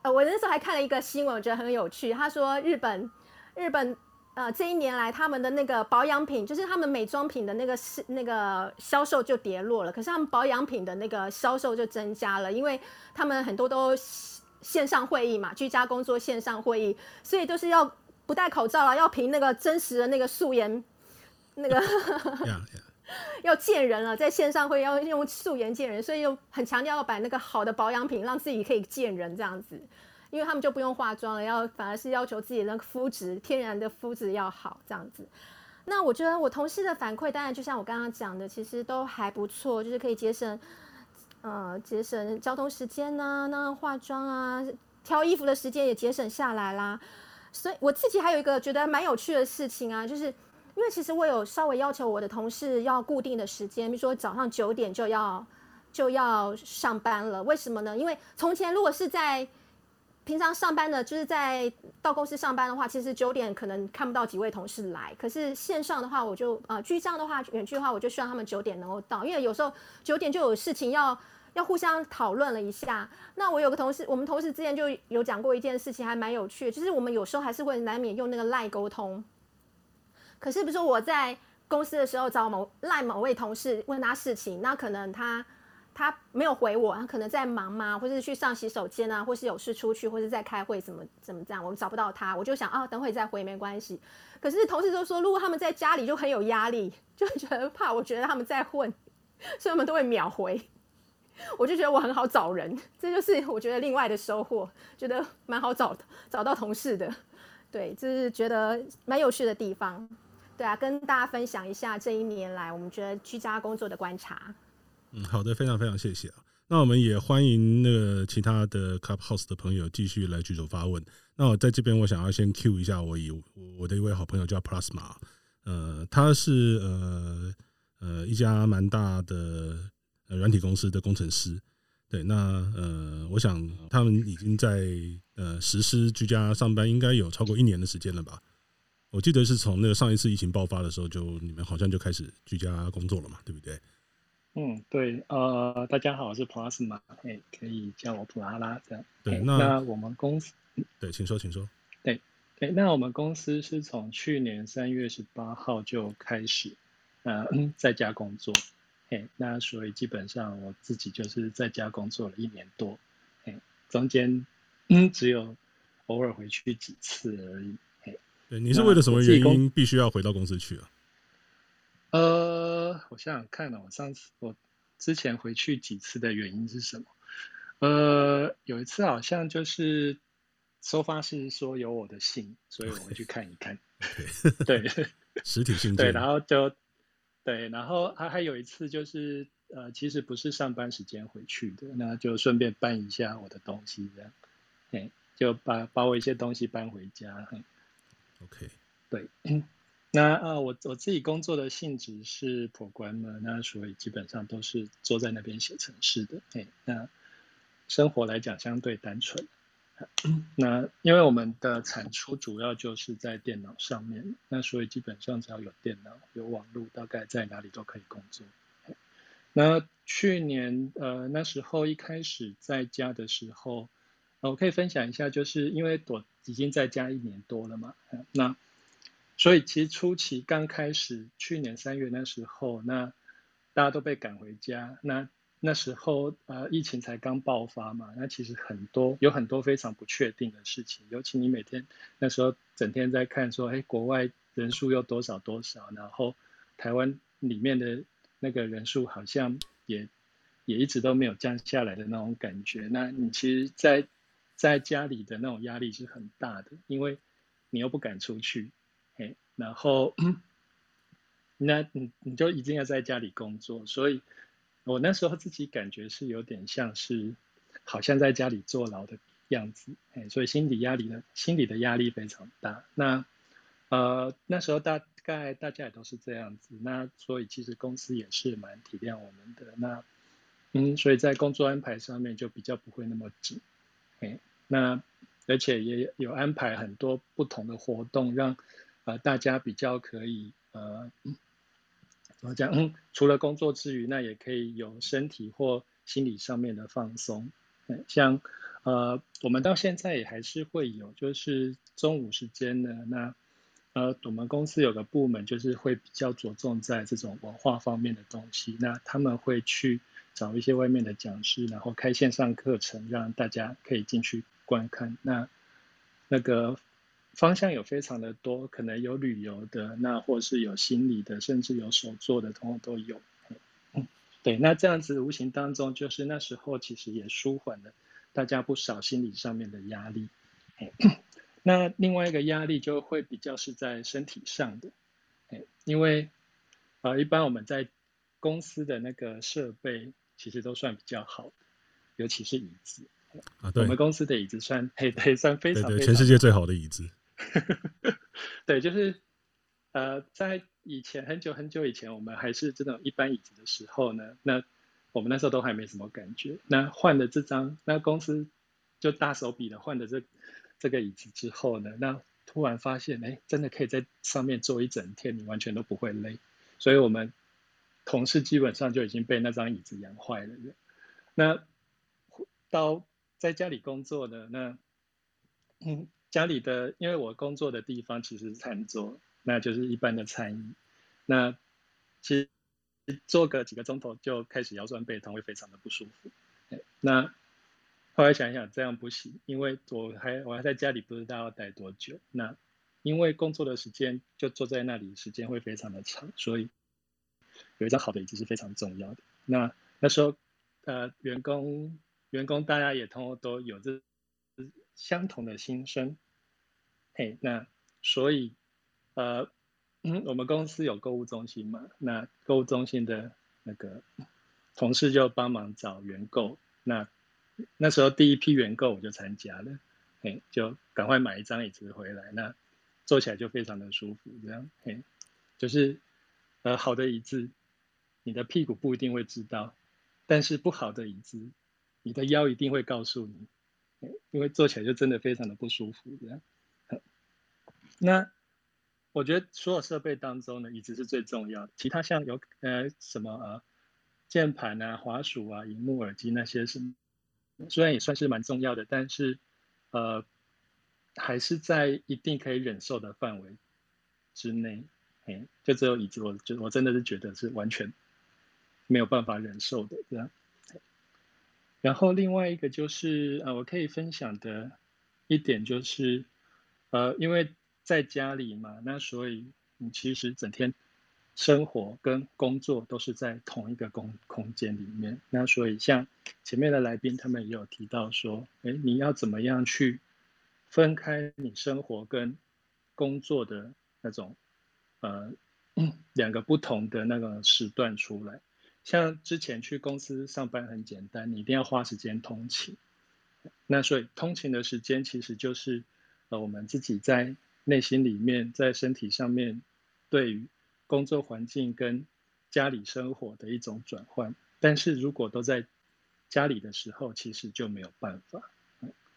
呃，我那时候还看了一个新闻，我觉得很有趣。他说日本，日本呃这一年来他们的那个保养品，就是他们美妆品的那个是那个销售就跌落了，可是他们保养品的那个销售就增加了，因为他们很多都线上会议嘛，居家工作线上会议，所以都是要不戴口罩了，要凭那个真实的那个素颜那个。yeah, yeah. 要见人了，在线上会要用素颜见人，所以又很强调要摆那个好的保养品，让自己可以见人这样子，因为他们就不用化妆了，要反而是要求自己的肤质天然的肤质要好这样子。那我觉得我同事的反馈，当然就像我刚刚讲的，其实都还不错，就是可以节省呃节省交通时间呐、啊，那化妆啊、挑衣服的时间也节省下来啦。所以我自己还有一个觉得蛮有趣的事情啊，就是。因为其实我有稍微要求我的同事要固定的时间，比如说早上九点就要就要上班了。为什么呢？因为从前如果是在平常上班的，就是在到公司上班的话，其实九点可能看不到几位同事来。可是线上的话，我就呃，居家的话，远距的话，我就希望他们九点能够到，因为有时候九点就有事情要要互相讨论了一下。那我有个同事，我们同事之前就有讲过一件事情，还蛮有趣的，就是我们有时候还是会难免用那个赖沟通。可是比如说我在公司的时候找某赖某位同事问他事情，那可能他。他没有回我，他可能在忙吗？或是去上洗手间啊，或是有事出去，或是在开会，怎么怎么这样？我们找不到他，我就想啊，等会再回没关系。可是同事都说，如果他们在家里就很有压力，就觉得怕，我觉得他们在混，所以他们都会秒回。我就觉得我很好找人，这就是我觉得另外的收获，觉得蛮好找找到同事的。对，就是觉得蛮有趣的地方。对啊，跟大家分享一下这一年来我们觉得居家工作的观察。嗯，好的，非常非常谢谢啊。那我们也欢迎那个其他的 Clubhouse 的朋友继续来举手发问。那我在这边，我想要先 cue 一下我以我的一位好朋友叫 Plasma，呃，他是呃呃一家蛮大的软体公司的工程师。对，那呃，我想他们已经在呃实施居家上班，应该有超过一年的时间了吧？我记得是从那个上一次疫情爆发的时候，就你们好像就开始居家工作了嘛，对不对？嗯，对，呃，大家好，我是 Plasma，哎，可以叫我普拉拉这样。对，那，那我们公司，对，请说，请说。对，对，那我们公司是从去年三月十八号就开始，呃，在家工作，嘿，那所以基本上我自己就是在家工作了一年多，嘿，中间嗯 只有偶尔回去几次而已，嘿。对，你是为了什么原因必须要回到公司去啊？呃，我想想看呢，我上次我之前回去几次的原因是什么？呃，有一次好像就是收发是说有我的信，所以我会去看一看。对，实体信件。对，然后就对，然后还还有一次就是呃，其实不是上班时间回去的，那就顺便搬一下我的东西，这样，哎，就把把我一些东西搬回家。OK，对。那啊，我我自己工作的性质是 programmer，那所以基本上都是坐在那边写程式的。哎，那生活来讲相对单纯。那因为我们的产出主要就是在电脑上面，那所以基本上只要有电脑、有网络，大概在哪里都可以工作。那去年呃那时候一开始在家的时候，我可以分享一下，就是因为躲已经在家一年多了嘛，那。所以其实初期刚开始，去年三月那时候，那大家都被赶回家，那那时候呃疫情才刚爆发嘛，那其实很多有很多非常不确定的事情，尤其你每天那时候整天在看说，哎，国外人数有多少多少，然后台湾里面的那个人数好像也也一直都没有降下来的那种感觉，那你其实在在家里的那种压力是很大的，因为你又不敢出去。然后，那你你就一定要在家里工作，所以我那时候自己感觉是有点像是，好像在家里坐牢的样子，哎，所以心理压力的心理的压力非常大。那呃那时候大概大家也都是这样子，那所以其实公司也是蛮体谅我们的。那嗯，所以在工作安排上面就比较不会那么紧，哎，那而且也有安排很多不同的活动让。呃，大家比较可以呃，怎么讲？除了工作之余，那也可以有身体或心理上面的放松。嗯，像呃，我们到现在也还是会有，就是中午时间呢，那呃，我们公司有个部门就是会比较着重在这种文化方面的东西，那他们会去找一些外面的讲师，然后开线上课程，让大家可以进去观看。那那个。方向有非常的多，可能有旅游的，那或是有心理的，甚至有手作的，通通都有。对，那这样子无形当中，就是那时候其实也舒缓了大家不少心理上面的压力。那另外一个压力就会比较是在身体上的，因为啊，一般我们在公司的那个设备其实都算比较好的，尤其是椅子啊，对，我们公司的椅子算嘿，对，算非常对，全世界最好的椅子。对，就是呃，在以前很久很久以前，我们还是这种一般椅子的时候呢，那我们那时候都还没什么感觉。那换了这张，那公司就大手笔的换了这这个椅子之后呢，那突然发现，哎，真的可以在上面坐一整天，你完全都不会累。所以我们同事基本上就已经被那张椅子养坏了。那到在家里工作的那，嗯，家里的，因为我工作的地方其实是餐桌，那就是一般的餐饮，那其实。坐个几个钟头就开始腰酸背痛，会非常的不舒服。那后来想想，这样不行，因为我还我还在家里不知道要待多久。那因为工作的时间就坐在那里，时间会非常的长，所以有一张好的椅子是非常重要的。那那时候呃，员工员工大家也通都有这相同的心声。嘿，那所以呃。我们公司有购物中心嘛？那购物中心的那个同事就帮忙找员购。那那时候第一批员购我就参加了，嘿，就赶快买一张椅子回来。那坐起来就非常的舒服，这样，嘿，就是呃好的椅子，你的屁股不一定会知道，但是不好的椅子，你的腰一定会告诉你，因为坐起来就真的非常的不舒服，这样。那。我觉得所有设备当中呢，椅子是最重要的。其他像有呃什么呃键盘啊、滑鼠啊、荧幕、耳机那些是，虽然也算是蛮重要的，但是呃还是在一定可以忍受的范围之内。哎，就只有椅子，我就我真的是觉得是完全没有办法忍受的这样。然后另外一个就是呃，我可以分享的一点就是呃，因为。在家里嘛，那所以你其实整天生活跟工作都是在同一个空空间里面。那所以像前面的来宾他们也有提到说，诶，你要怎么样去分开你生活跟工作的那种呃两个不同的那个时段出来。像之前去公司上班很简单，你一定要花时间通勤。那所以通勤的时间其实就是呃我们自己在。内心里面，在身体上面，对于工作环境跟家里生活的一种转换。但是如果都在家里的时候，其实就没有办法。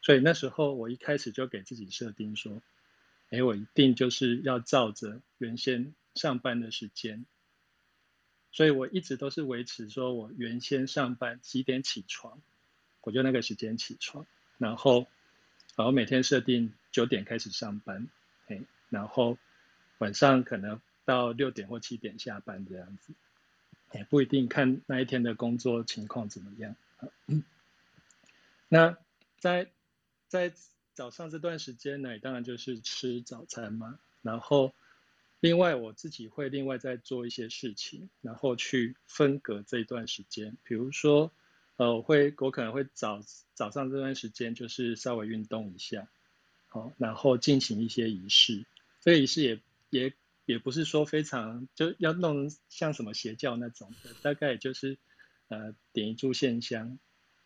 所以那时候我一开始就给自己设定说，哎，我一定就是要照着原先上班的时间。所以我一直都是维持说我原先上班几点起床，我就那个时间起床，然后，然后每天设定九点开始上班。哎，然后晚上可能到六点或七点下班这样子，也不一定看那一天的工作情况怎么样。那在在早上这段时间呢，当然就是吃早餐嘛。然后另外我自己会另外再做一些事情，然后去分隔这一段时间。比如说，呃，我会我可能会早早上这段时间就是稍微运动一下。好然后进行一些仪式，这个仪式也也也不是说非常就要弄像什么邪教那种的，大概也就是呃点一炷线香，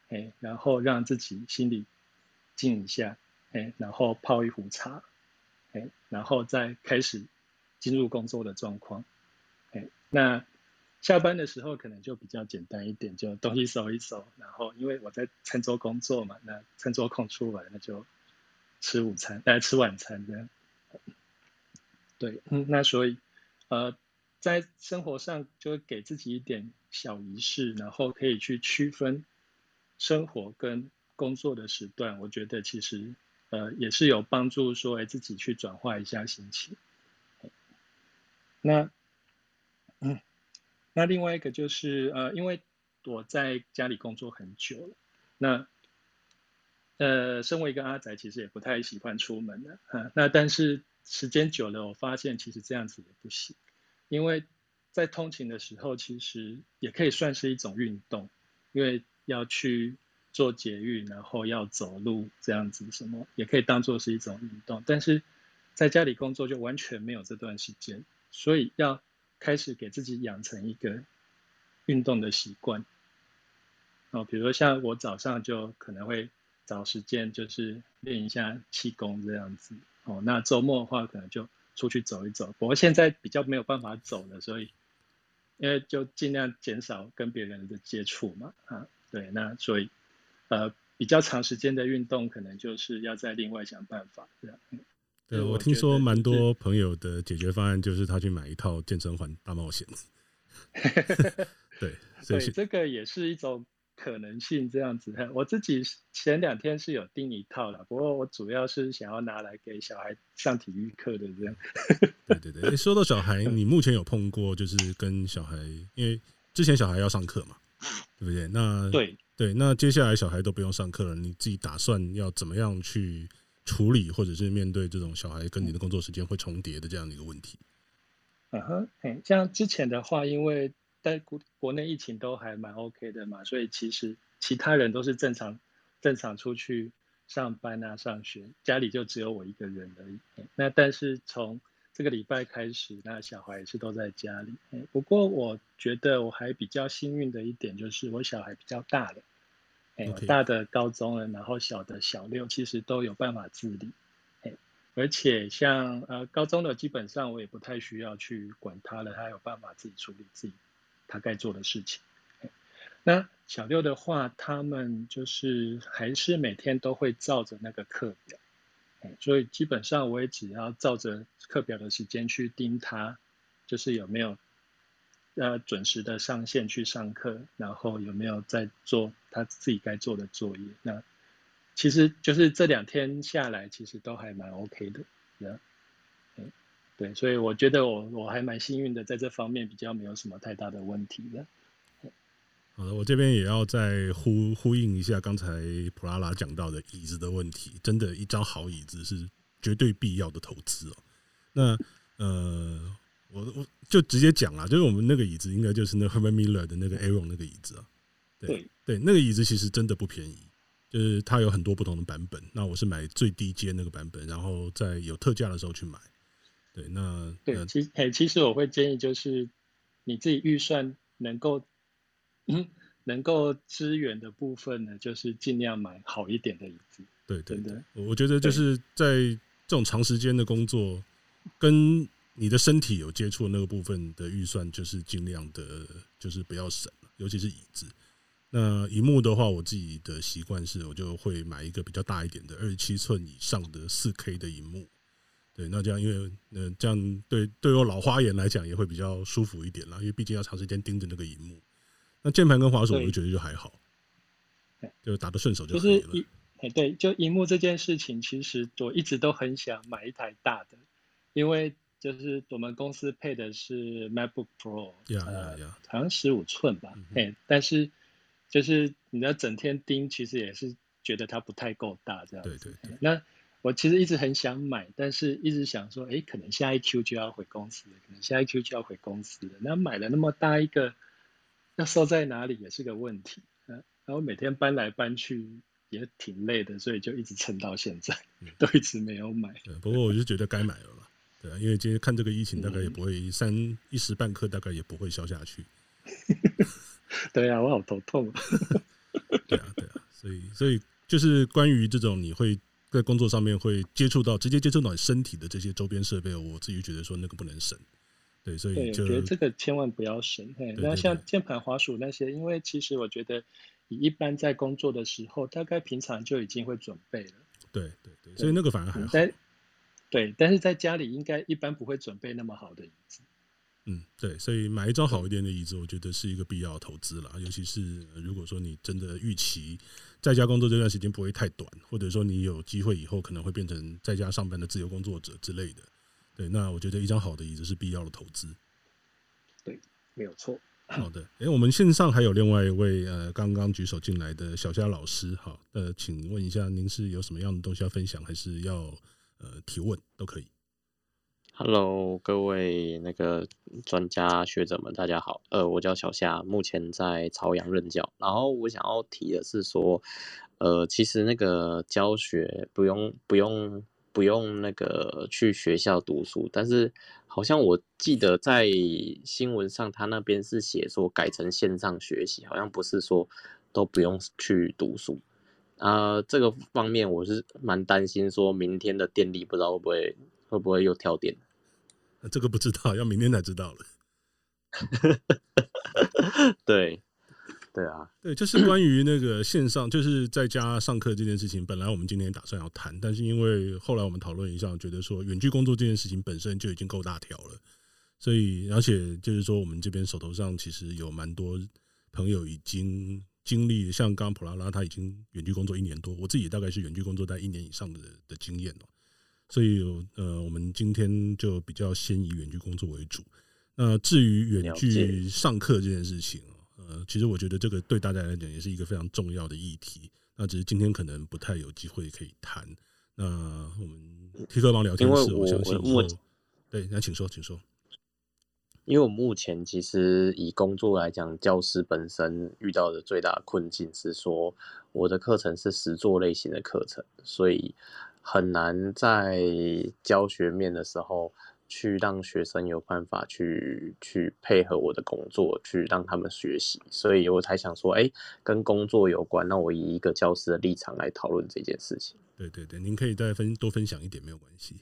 哎，然后让自己心里静一下，哎，然后泡一壶茶，哎，然后再开始进入工作的状况，哎，那下班的时候可能就比较简单一点，就东西收一收，然后因为我在餐桌工作嘛，那餐桌空出来那就。吃午餐，大家吃晚餐这样。对，嗯，那所以，呃，在生活上就给自己一点小仪式，然后可以去区分生活跟工作的时段。我觉得其实，呃，也是有帮助，说哎，自己去转化一下心情。那，嗯，那另外一个就是，呃，因为我在家里工作很久了，那。呃，身为一个阿宅，其实也不太喜欢出门的，啊，那但是时间久了，我发现其实这样子也不行，因为在通勤的时候，其实也可以算是一种运动，因为要去做捷运，然后要走路这样子，什么也可以当做是一种运动。但是在家里工作就完全没有这段时间，所以要开始给自己养成一个运动的习惯。哦，比如说像我早上就可能会。找时间就是练一下气功这样子哦。那周末的话，可能就出去走一走。不过现在比较没有办法走了，所以因为就尽量减少跟别人的接触嘛。啊，对，那所以呃比较长时间的运动，可能就是要再另外想办法这样。对，我听说蛮多朋友的解决方案就是他去买一套健身环大冒险。对，所以这个也是一种可能性。这样子，我自己前两天是有订一套了，不过我主要是想要拿来给小孩上体育课的这样。对对对，说到小孩，你目前有碰过就是跟小孩，因为之前小孩要上课嘛，对不对？那对对，那接下来小孩都不用上课了，你自己打算要怎么样去？处理或者是面对这种小孩跟你的工作时间会重叠的这样的一个问题。嗯哼，哎，像之前的话，因为在国国内疫情都还蛮 OK 的嘛，所以其实其他人都是正常正常出去上班啊、上学，家里就只有我一个人而已。那但是从这个礼拜开始，那小孩也是都在家里。不过我觉得我还比较幸运的一点就是我小孩比较大了。大的高中了，然后小的小六，其实都有办法自理。而且像呃高中的，基本上我也不太需要去管他了，他有办法自己处理自己他该做的事情。那小六的话，他们就是还是每天都会照着那个课表，所以基本上我也只要照着课表的时间去盯他，就是有没有。呃，准时的上线去上课，然后有没有在做他自己该做的作业？那其实就是这两天下来，其实都还蛮 OK 的，对，所以我觉得我我还蛮幸运的，在这方面比较没有什么太大的问题的。好的，我这边也要再呼呼应一下刚才普拉拉讲到的椅子的问题，真的，一张好椅子是绝对必要的投资哦。那呃。我我就直接讲啦，就是我们那个椅子应该就是那 Herman Miller 的那个 Aeron 那个椅子啊，对对，那个椅子其实真的不便宜，就是它有很多不同的版本。那我是买最低阶那个版本，然后在有特价的时候去买。对，那对，其实哎，其实我会建议就是你自己预算能够嗯 能够支援的部分呢，就是尽量买好一点的椅子。对对对，我觉得就是在这种长时间的工作跟你的身体有接触的那个部分的预算，就是尽量的，就是不要省，尤其是椅子。那荧幕的话，我自己的习惯是，我就会买一个比较大一点的二十七寸以上的四 K 的荧幕。对，那这样，因为呃，这样对对我老花眼来讲也会比较舒服一点啦，因为毕竟要长时间盯着那个荧幕。那键盘跟滑鼠，我就觉得就还好，就打得顺手就可以了。哎，对，就荧幕这件事情，其实我一直都很想买一台大的，因为。就是我们公司配的是 MacBook Pro，呀呀呀，好像十五寸吧，嘿，但是就是你要整天盯，其实也是觉得它不太够大，这样。对对对。那我其实一直很想买，但是一直想说，哎，可能下一 Q 就要回公司了，可能下一 Q 就要回公司了。那买了那么大一个，要收在哪里也是个问题，然后每天搬来搬去也挺累的，所以就一直撑到现在，都一直没有买。对，不过我就觉得该买了。对啊，因为今天看这个疫情，大概也不会三一时半刻，大概也不会消下去。对啊，我好头痛。对啊，对啊，所以所以就是关于这种你会在工作上面会接触到直接接触到你身体的这些周边设备，我自己觉得说那个不能省。对，所以就我觉得这个千万不要省。嘿，那像键盘、滑鼠那些，因为其实我觉得你一般在工作的时候，大概平常就已经会准备了。对对对，所以那个反而还好。对，但是在家里应该一般不会准备那么好的椅子。嗯，对，所以买一张好一点的椅子，我觉得是一个必要投资了。尤其是如果说你真的预期在家工作这段时间不会太短，或者说你有机会以后可能会变成在家上班的自由工作者之类的，对，那我觉得一张好的椅子是必要的投资。对，没有错。好的，哎，我们线上还有另外一位呃，刚刚举手进来的小虾老师，好，呃，请问一下，您是有什么样的东西要分享，还是要？呃，提问都可以。Hello，各位那个专家学者们，大家好。呃，我叫小夏，目前在朝阳任教。然后我想要提的是说，呃，其实那个教学不用不用不用那个去学校读书，但是好像我记得在新闻上，他那边是写说改成线上学习，好像不是说都不用去读书。啊、呃，这个方面我是蛮担心，说明天的电力不知道会不会会不会又跳电。这个不知道，要明天才知道了。对，对，啊，对，就是关于那个线上，就是在家上课这件事情。本来我们今天打算要谈，但是因为后来我们讨论一下，觉得说远距工作这件事情本身就已经够大条了，所以而且就是说，我们这边手头上其实有蛮多朋友已经经历，像刚刚普拉拉他已经远距工作一年多，我自己大概是远距工作在一年以上的的经验哦。所以呃，我们今天就比较先以远距工作为主。那至于远距上课这件事情。呃，其实我觉得这个对大家来讲也是一个非常重要的议题。那只是今天可能不太有机会可以谈。那我们 T 客邦聊天室，我相信以后对，那请说，请说。因为我目前其实以工作来讲，教师本身遇到的最大的困境是说，我的课程是实作类型的课程，所以很难在教学面的时候。去让学生有办法去去配合我的工作，去让他们学习，所以我才想说，哎、欸，跟工作有关，那我以一个教师的立场来讨论这件事情。对对对，您可以再分多分享一点，没有关系。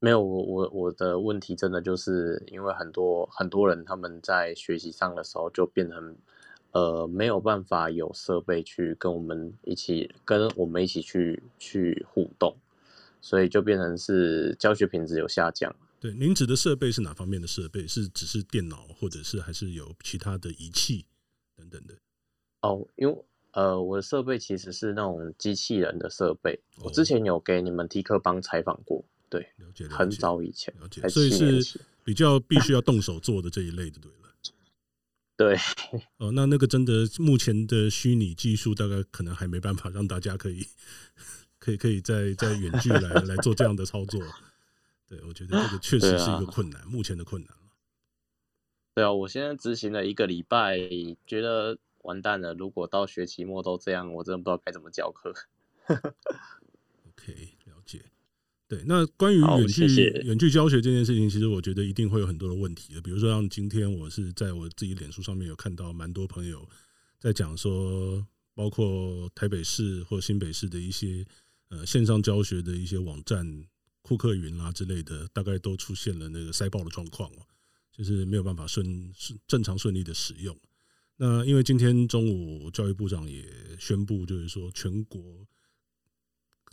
没有，我我我的问题真的就是因为很多很多人他们在学习上的时候就变成呃没有办法有设备去跟我们一起跟我们一起去去互动。所以就变成是教学品质有下降。对，您指的设备是哪方面的设备？是只是电脑，或者是还是有其他的仪器等等的？哦，因为呃，我的设备其实是那种机器人的设备。我之前有给你们 T 客帮采访过，对，了解，了解，很早以前，了解，所以是比较必须要动手做的这一类的，对了。对，哦，那那个真的目前的虚拟技术大概可能还没办法让大家可以。可以可以在在远距来来做这样的操作，对，我觉得这个确实是一个困难，啊、目前的困难。对啊，我现在执行了一个礼拜，觉得完蛋了。如果到学期末都这样，我真的不知道该怎么教课。OK，了解。对，那关于远距远距教学这件事情，其实我觉得一定会有很多的问题的。比如说，像今天我是在我自己脸书上面有看到蛮多朋友在讲说，包括台北市或新北市的一些。呃，线上教学的一些网站、库克云啦之类的，大概都出现了那个塞爆的状况哦，就是没有办法顺顺正常顺利的使用。那因为今天中午教育部长也宣布，就是说全国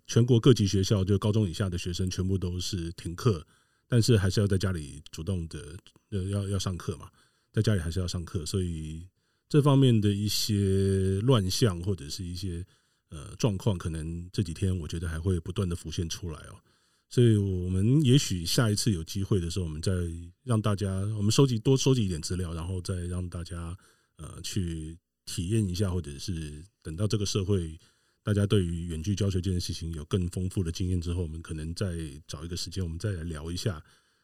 全国各级学校，就高中以下的学生全部都是停课，但是还是要在家里主动的呃要要上课嘛，在家里还是要上课，所以这方面的一些乱象或者是一些。呃，状况可能这几天我觉得还会不断的浮现出来哦，所以我们也许下一次有机会的时候，我们再让大家我们收集多收集一点资料，然后再让大家呃去体验一下，或者是等到这个社会大家对于远距教学这件事情有更丰富的经验之后，我们可能再找一个时间，我们再来聊一下，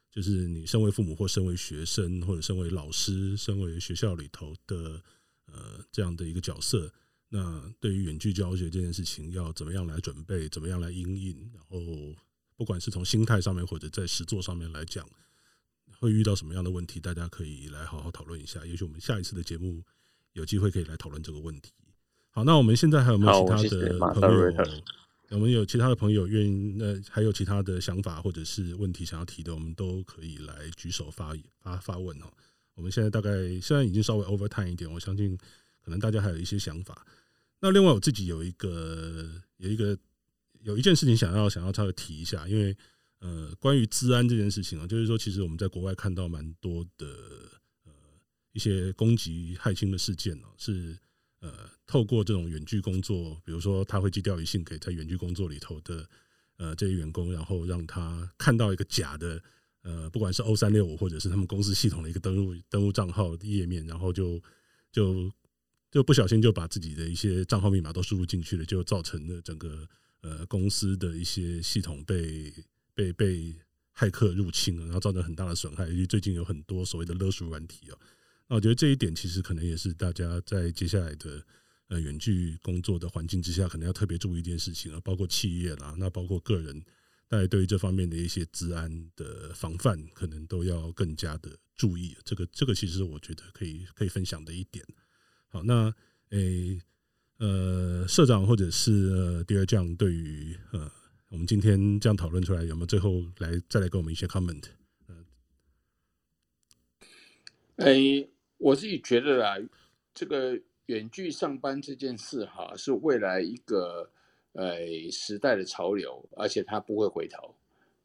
就是你身为父母或身为学生或者身为老师，身为学校里头的呃这样的一个角色。那对于远距教学这件事情，要怎么样来准备，怎么样来应应，然后不管是从心态上面或者在实作上面来讲，会遇到什么样的问题，大家可以来好好讨论一下。也许我们下一次的节目有机会可以来讨论这个问题。好，那我们现在还有没有其他的朋友？我们有其他的朋友愿意，那，还有其他的想法或者是问题想要提的，我们都可以来举手发发发问哦。我们现在大概现在已经稍微 over time 一点，我相信可能大家还有一些想法。那另外我自己有一个有一个有一件事情想要想要稍微提一下，因为呃，关于资安这件事情啊，就是说其实我们在国外看到蛮多的呃一些攻击害侵的事件哦，是呃透过这种远距工作，比如说他会寄钓鱼信给在远距工作里头的呃这些员工，然后让他看到一个假的呃不管是 O 三六五或者是他们公司系统的一个登录登录账号页面，然后就就。就不小心就把自己的一些账号密码都输入进去了，就造成了整个呃公司的一些系统被被被骇客入侵了，然后造成很大的损害。因为最近有很多所谓的勒索软体哦，那我觉得这一点其实可能也是大家在接下来的呃远距工作的环境之下，可能要特别注意一件事情啊，包括企业啦，那包括个人，大家对于这方面的一些治安的防范，可能都要更加的注意。这个这个其实我觉得可以可以分享的一点。那诶、呃，社长或者是呃第二将，对于呃我们今天这样讨论出来，有没有最后来再来给我们一些 comment？嗯，诶，我自己觉得啊，这个远距上班这件事哈，是未来一个呃时代的潮流，而且它不会回头，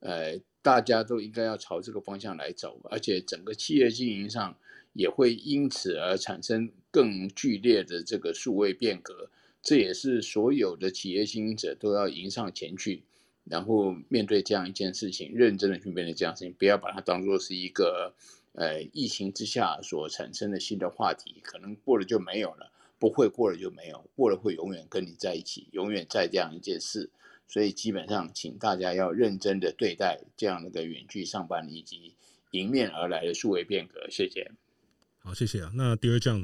呃，大家都应该要朝这个方向来走，而且整个企业经营上也会因此而产生更剧烈的这个数位变革，这也是所有的企业经营者都要迎上前去，然后面对这样一件事情，认真的去面对这样事情，不要把它当做是一个。呃，疫情之下所产生的新的话题，可能过了就没有了，不会过了就没有，过了会永远跟你在一起，永远在这样一件事。所以基本上，请大家要认真的对待这样的一个远距上班以及迎面而来的数位变革。谢谢。好，谢谢啊。那第二项，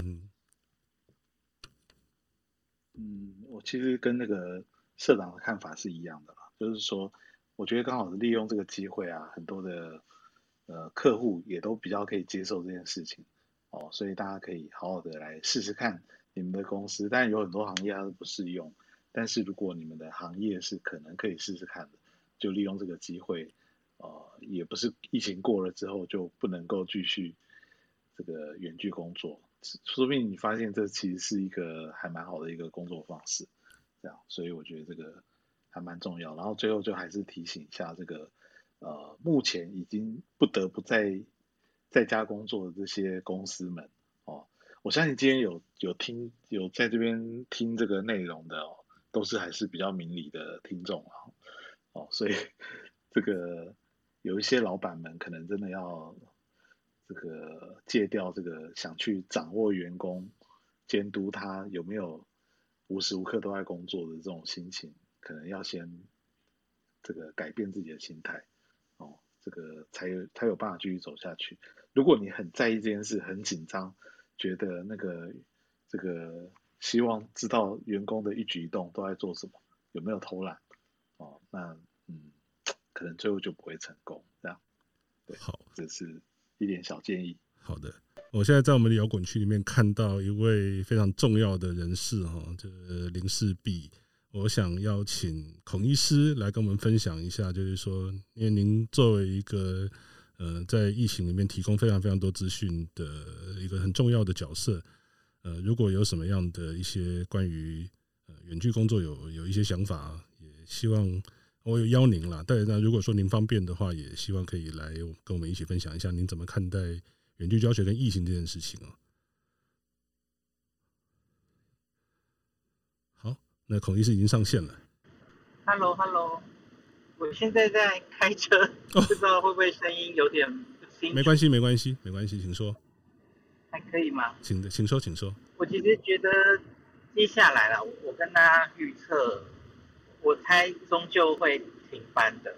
嗯，我其实跟那个社长的看法是一样的啦，就是说，我觉得刚好是利用这个机会啊，很多的。呃，客户也都比较可以接受这件事情，哦，所以大家可以好好的来试试看你们的公司。当然有很多行业它是不适用，但是如果你们的行业是可能可以试试看的，就利用这个机会，呃，也不是疫情过了之后就不能够继续这个远距工作，说不定你发现这其实是一个还蛮好的一个工作方式，这样，所以我觉得这个还蛮重要。然后最后就还是提醒一下这个。呃，目前已经不得不在在家工作的这些公司们哦，我相信今天有有听有在这边听这个内容的哦，都是还是比较明理的听众啊，哦，所以 这个有一些老板们可能真的要这个戒掉这个想去掌握员工、监督他有没有无时无刻都在工作的这种心情，可能要先这个改变自己的心态哦。这个才有才有办法继续走下去。如果你很在意这件事，很紧张，觉得那个这个希望知道员工的一举一动都在做什么，有没有偷懒哦，那嗯，可能最后就不会成功。这样，对，好，这是一点小建议。好的，我现在在我们的摇滚区里面看到一位非常重要的人士哈，就是林世璧。我想邀请孔医师来跟我们分享一下，就是说，因为您作为一个呃，在疫情里面提供非常非常多资讯的一个很重要的角色，呃，如果有什么样的一些关于呃远距工作有有一些想法，也希望我有邀您啦。但是呢，如果说您方便的话，也希望可以来跟我们一起分享一下您怎么看待远距教学跟疫情这件事情啊。那孔医师已经上线了。Hello，Hello，我现在在开车，不知道会不会声音有点不清楚。没关系，没关系，没关系，请说。还可以吗？请请说，请说。我其实觉得接下来了，我跟大家预测，我猜终究会停班的。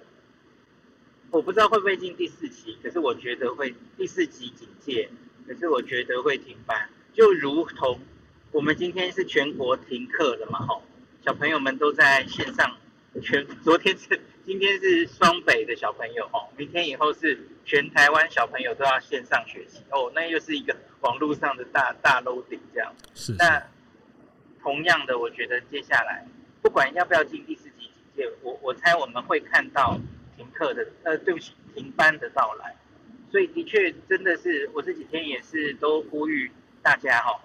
我不知道会不会进第四期，可是我觉得会第四级警戒，可是我觉得会停班，就如同我们今天是全国停课了嘛，吼。小朋友们都在线上，全昨天是今天是双北的小朋友哦，明天以后是全台湾小朋友都要线上学习哦，那又是一个 网络上的大大 loading 这样。是，是。那同样的，我觉得接下来不管要不要进第四级警戒，我我猜我们会看到停课的，呃，对不起，停班的到来。所以的确真的是，我这几天也是都呼吁大家哈，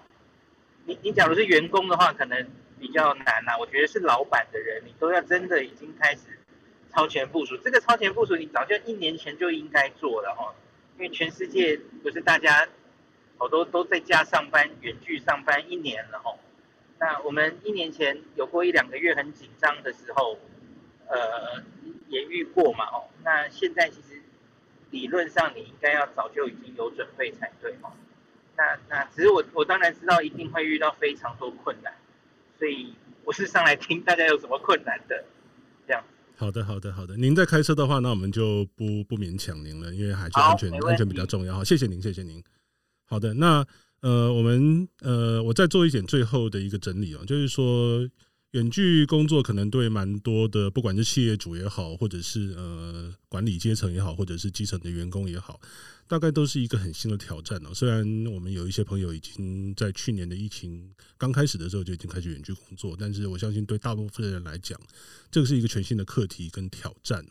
你你假如是员工的话，可能。比较难呐、我觉得是老板的人，你都要真的已经开始超前部署。这个超前部署，你早就一年前就应该做了哈，因为全世界不是大家好多都在家上班、远距上班一年了哈。那我们一年前有过一两个月很紧张的时候，呃，也遇过嘛哦。那现在其实理论上你应该要早就已经有准备才对哦。那那只是我我当然知道一定会遇到非常多困难。所以我是上来听大家有什么困难的，这样。好的，好的，好的。您在开车的话，那我们就不不勉强您了，因为还是安全安全比较重要。好，谢谢您，谢谢您。好的，那呃，我们呃，我再做一点最后的一个整理哦，就是说。远距工作可能对蛮多的，不管是企业主也好，或者是呃管理阶层也好，或者是基层的员工也好，大概都是一个很新的挑战哦。虽然我们有一些朋友已经在去年的疫情刚开始的时候就已经开始远距工作，但是我相信对大部分人来讲，这个是一个全新的课题跟挑战。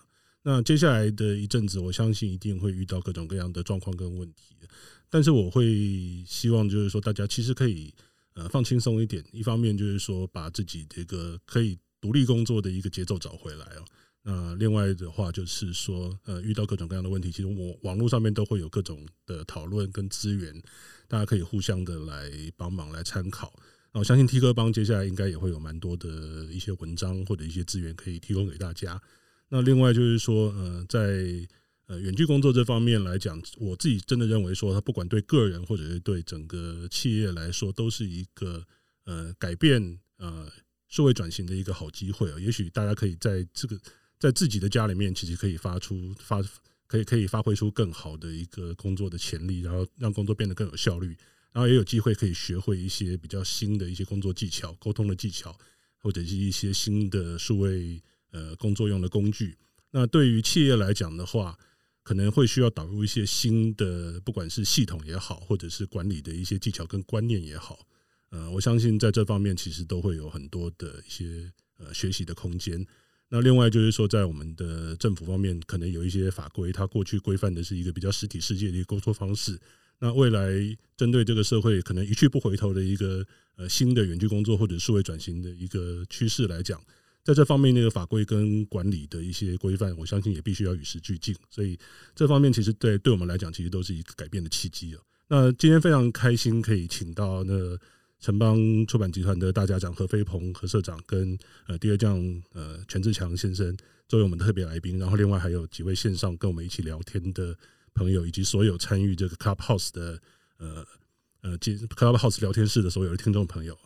那接下来的一阵子，我相信一定会遇到各种各样的状况跟问题。但是我会希望就是说，大家其实可以。呃放轻松一点，一方面就是说把自己这个可以独立工作的一个节奏找回来哦。那另外的话就是说，呃，遇到各种各样的问题，其实我网络上面都会有各种的讨论跟资源，大家可以互相的来帮忙来参考。那我相信 T 哥帮接下来应该也会有蛮多的一些文章或者一些资源可以提供给大家。那另外就是说，呃，在呃远距工作这方面来讲，我自己真的认为说，它不管对个人或者是对整个企业来说，都是一个呃改变呃数位转型的一个好机会。也许大家可以在这个。在自己的家里面，其实可以发出发，可以可以发挥出更好的一个工作的潜力，然后让工作变得更有效率，然后也有机会可以学会一些比较新的一些工作技巧、沟通的技巧，或者是一些新的数位呃工作用的工具。那对于企业来讲的话，可能会需要导入一些新的，不管是系统也好，或者是管理的一些技巧跟观念也好，呃，我相信在这方面其实都会有很多的一些呃学习的空间。那另外就是说，在我们的政府方面，可能有一些法规，它过去规范的是一个比较实体世界的一个工作方式。那未来针对这个社会可能一去不回头的一个呃新的远距工作或者数位转型的一个趋势来讲，在这方面那个法规跟管理的一些规范，我相信也必须要与时俱进。所以这方面其实对对我们来讲，其实都是一个改变的契机啊。那今天非常开心可以请到那。城邦出版集团的大家长何飞鹏何社长跟呃第二将呃权志强先生作为我们特别来宾，然后另外还有几位线上跟我们一起聊天的朋友，以及所有参与这个 Clubhouse 的呃呃进 Clubhouse 聊天室的所有的听众朋友。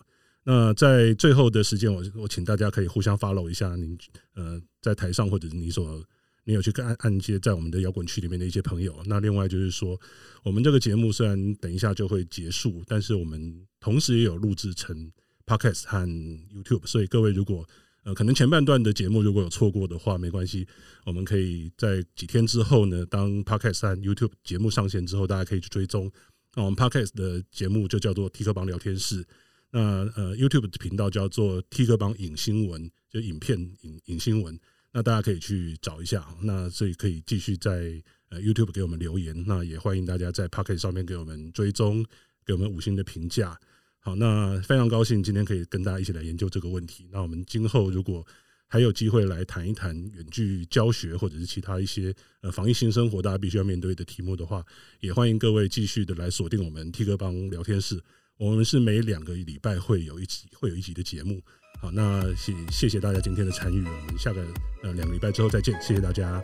那在最后的时间，我我请大家可以互相 follow 一下您呃在台上或者是你所。你有去按按一些在我们的摇滚区里面的一些朋友。那另外就是说，我们这个节目虽然等一下就会结束，但是我们同时也有录制成 Podcast 和 YouTube。所以各位如果呃可能前半段的节目如果有错过的话，没关系，我们可以在几天之后呢，当 Podcast 和 YouTube 节目上线之后，大家可以去追踪。那我们 Podcast 的节目就叫做 T 科邦聊天室。那呃 YouTube 的频道叫做 T 科邦影新闻，就影片影影新闻。那大家可以去找一下，那所以可以继续在呃 YouTube 给我们留言，那也欢迎大家在 Pocket 上面给我们追踪，给我们五星的评价。好，那非常高兴今天可以跟大家一起来研究这个问题。那我们今后如果还有机会来谈一谈远距教学或者是其他一些呃防疫新生活大家必须要面对的题目的话，也欢迎各位继续的来锁定我们 T 科邦聊天室。我们是每两个礼拜会有一集会有一集的节目。好，那谢谢谢大家今天的参与，我们下个呃两个礼拜之后再见，谢谢大家。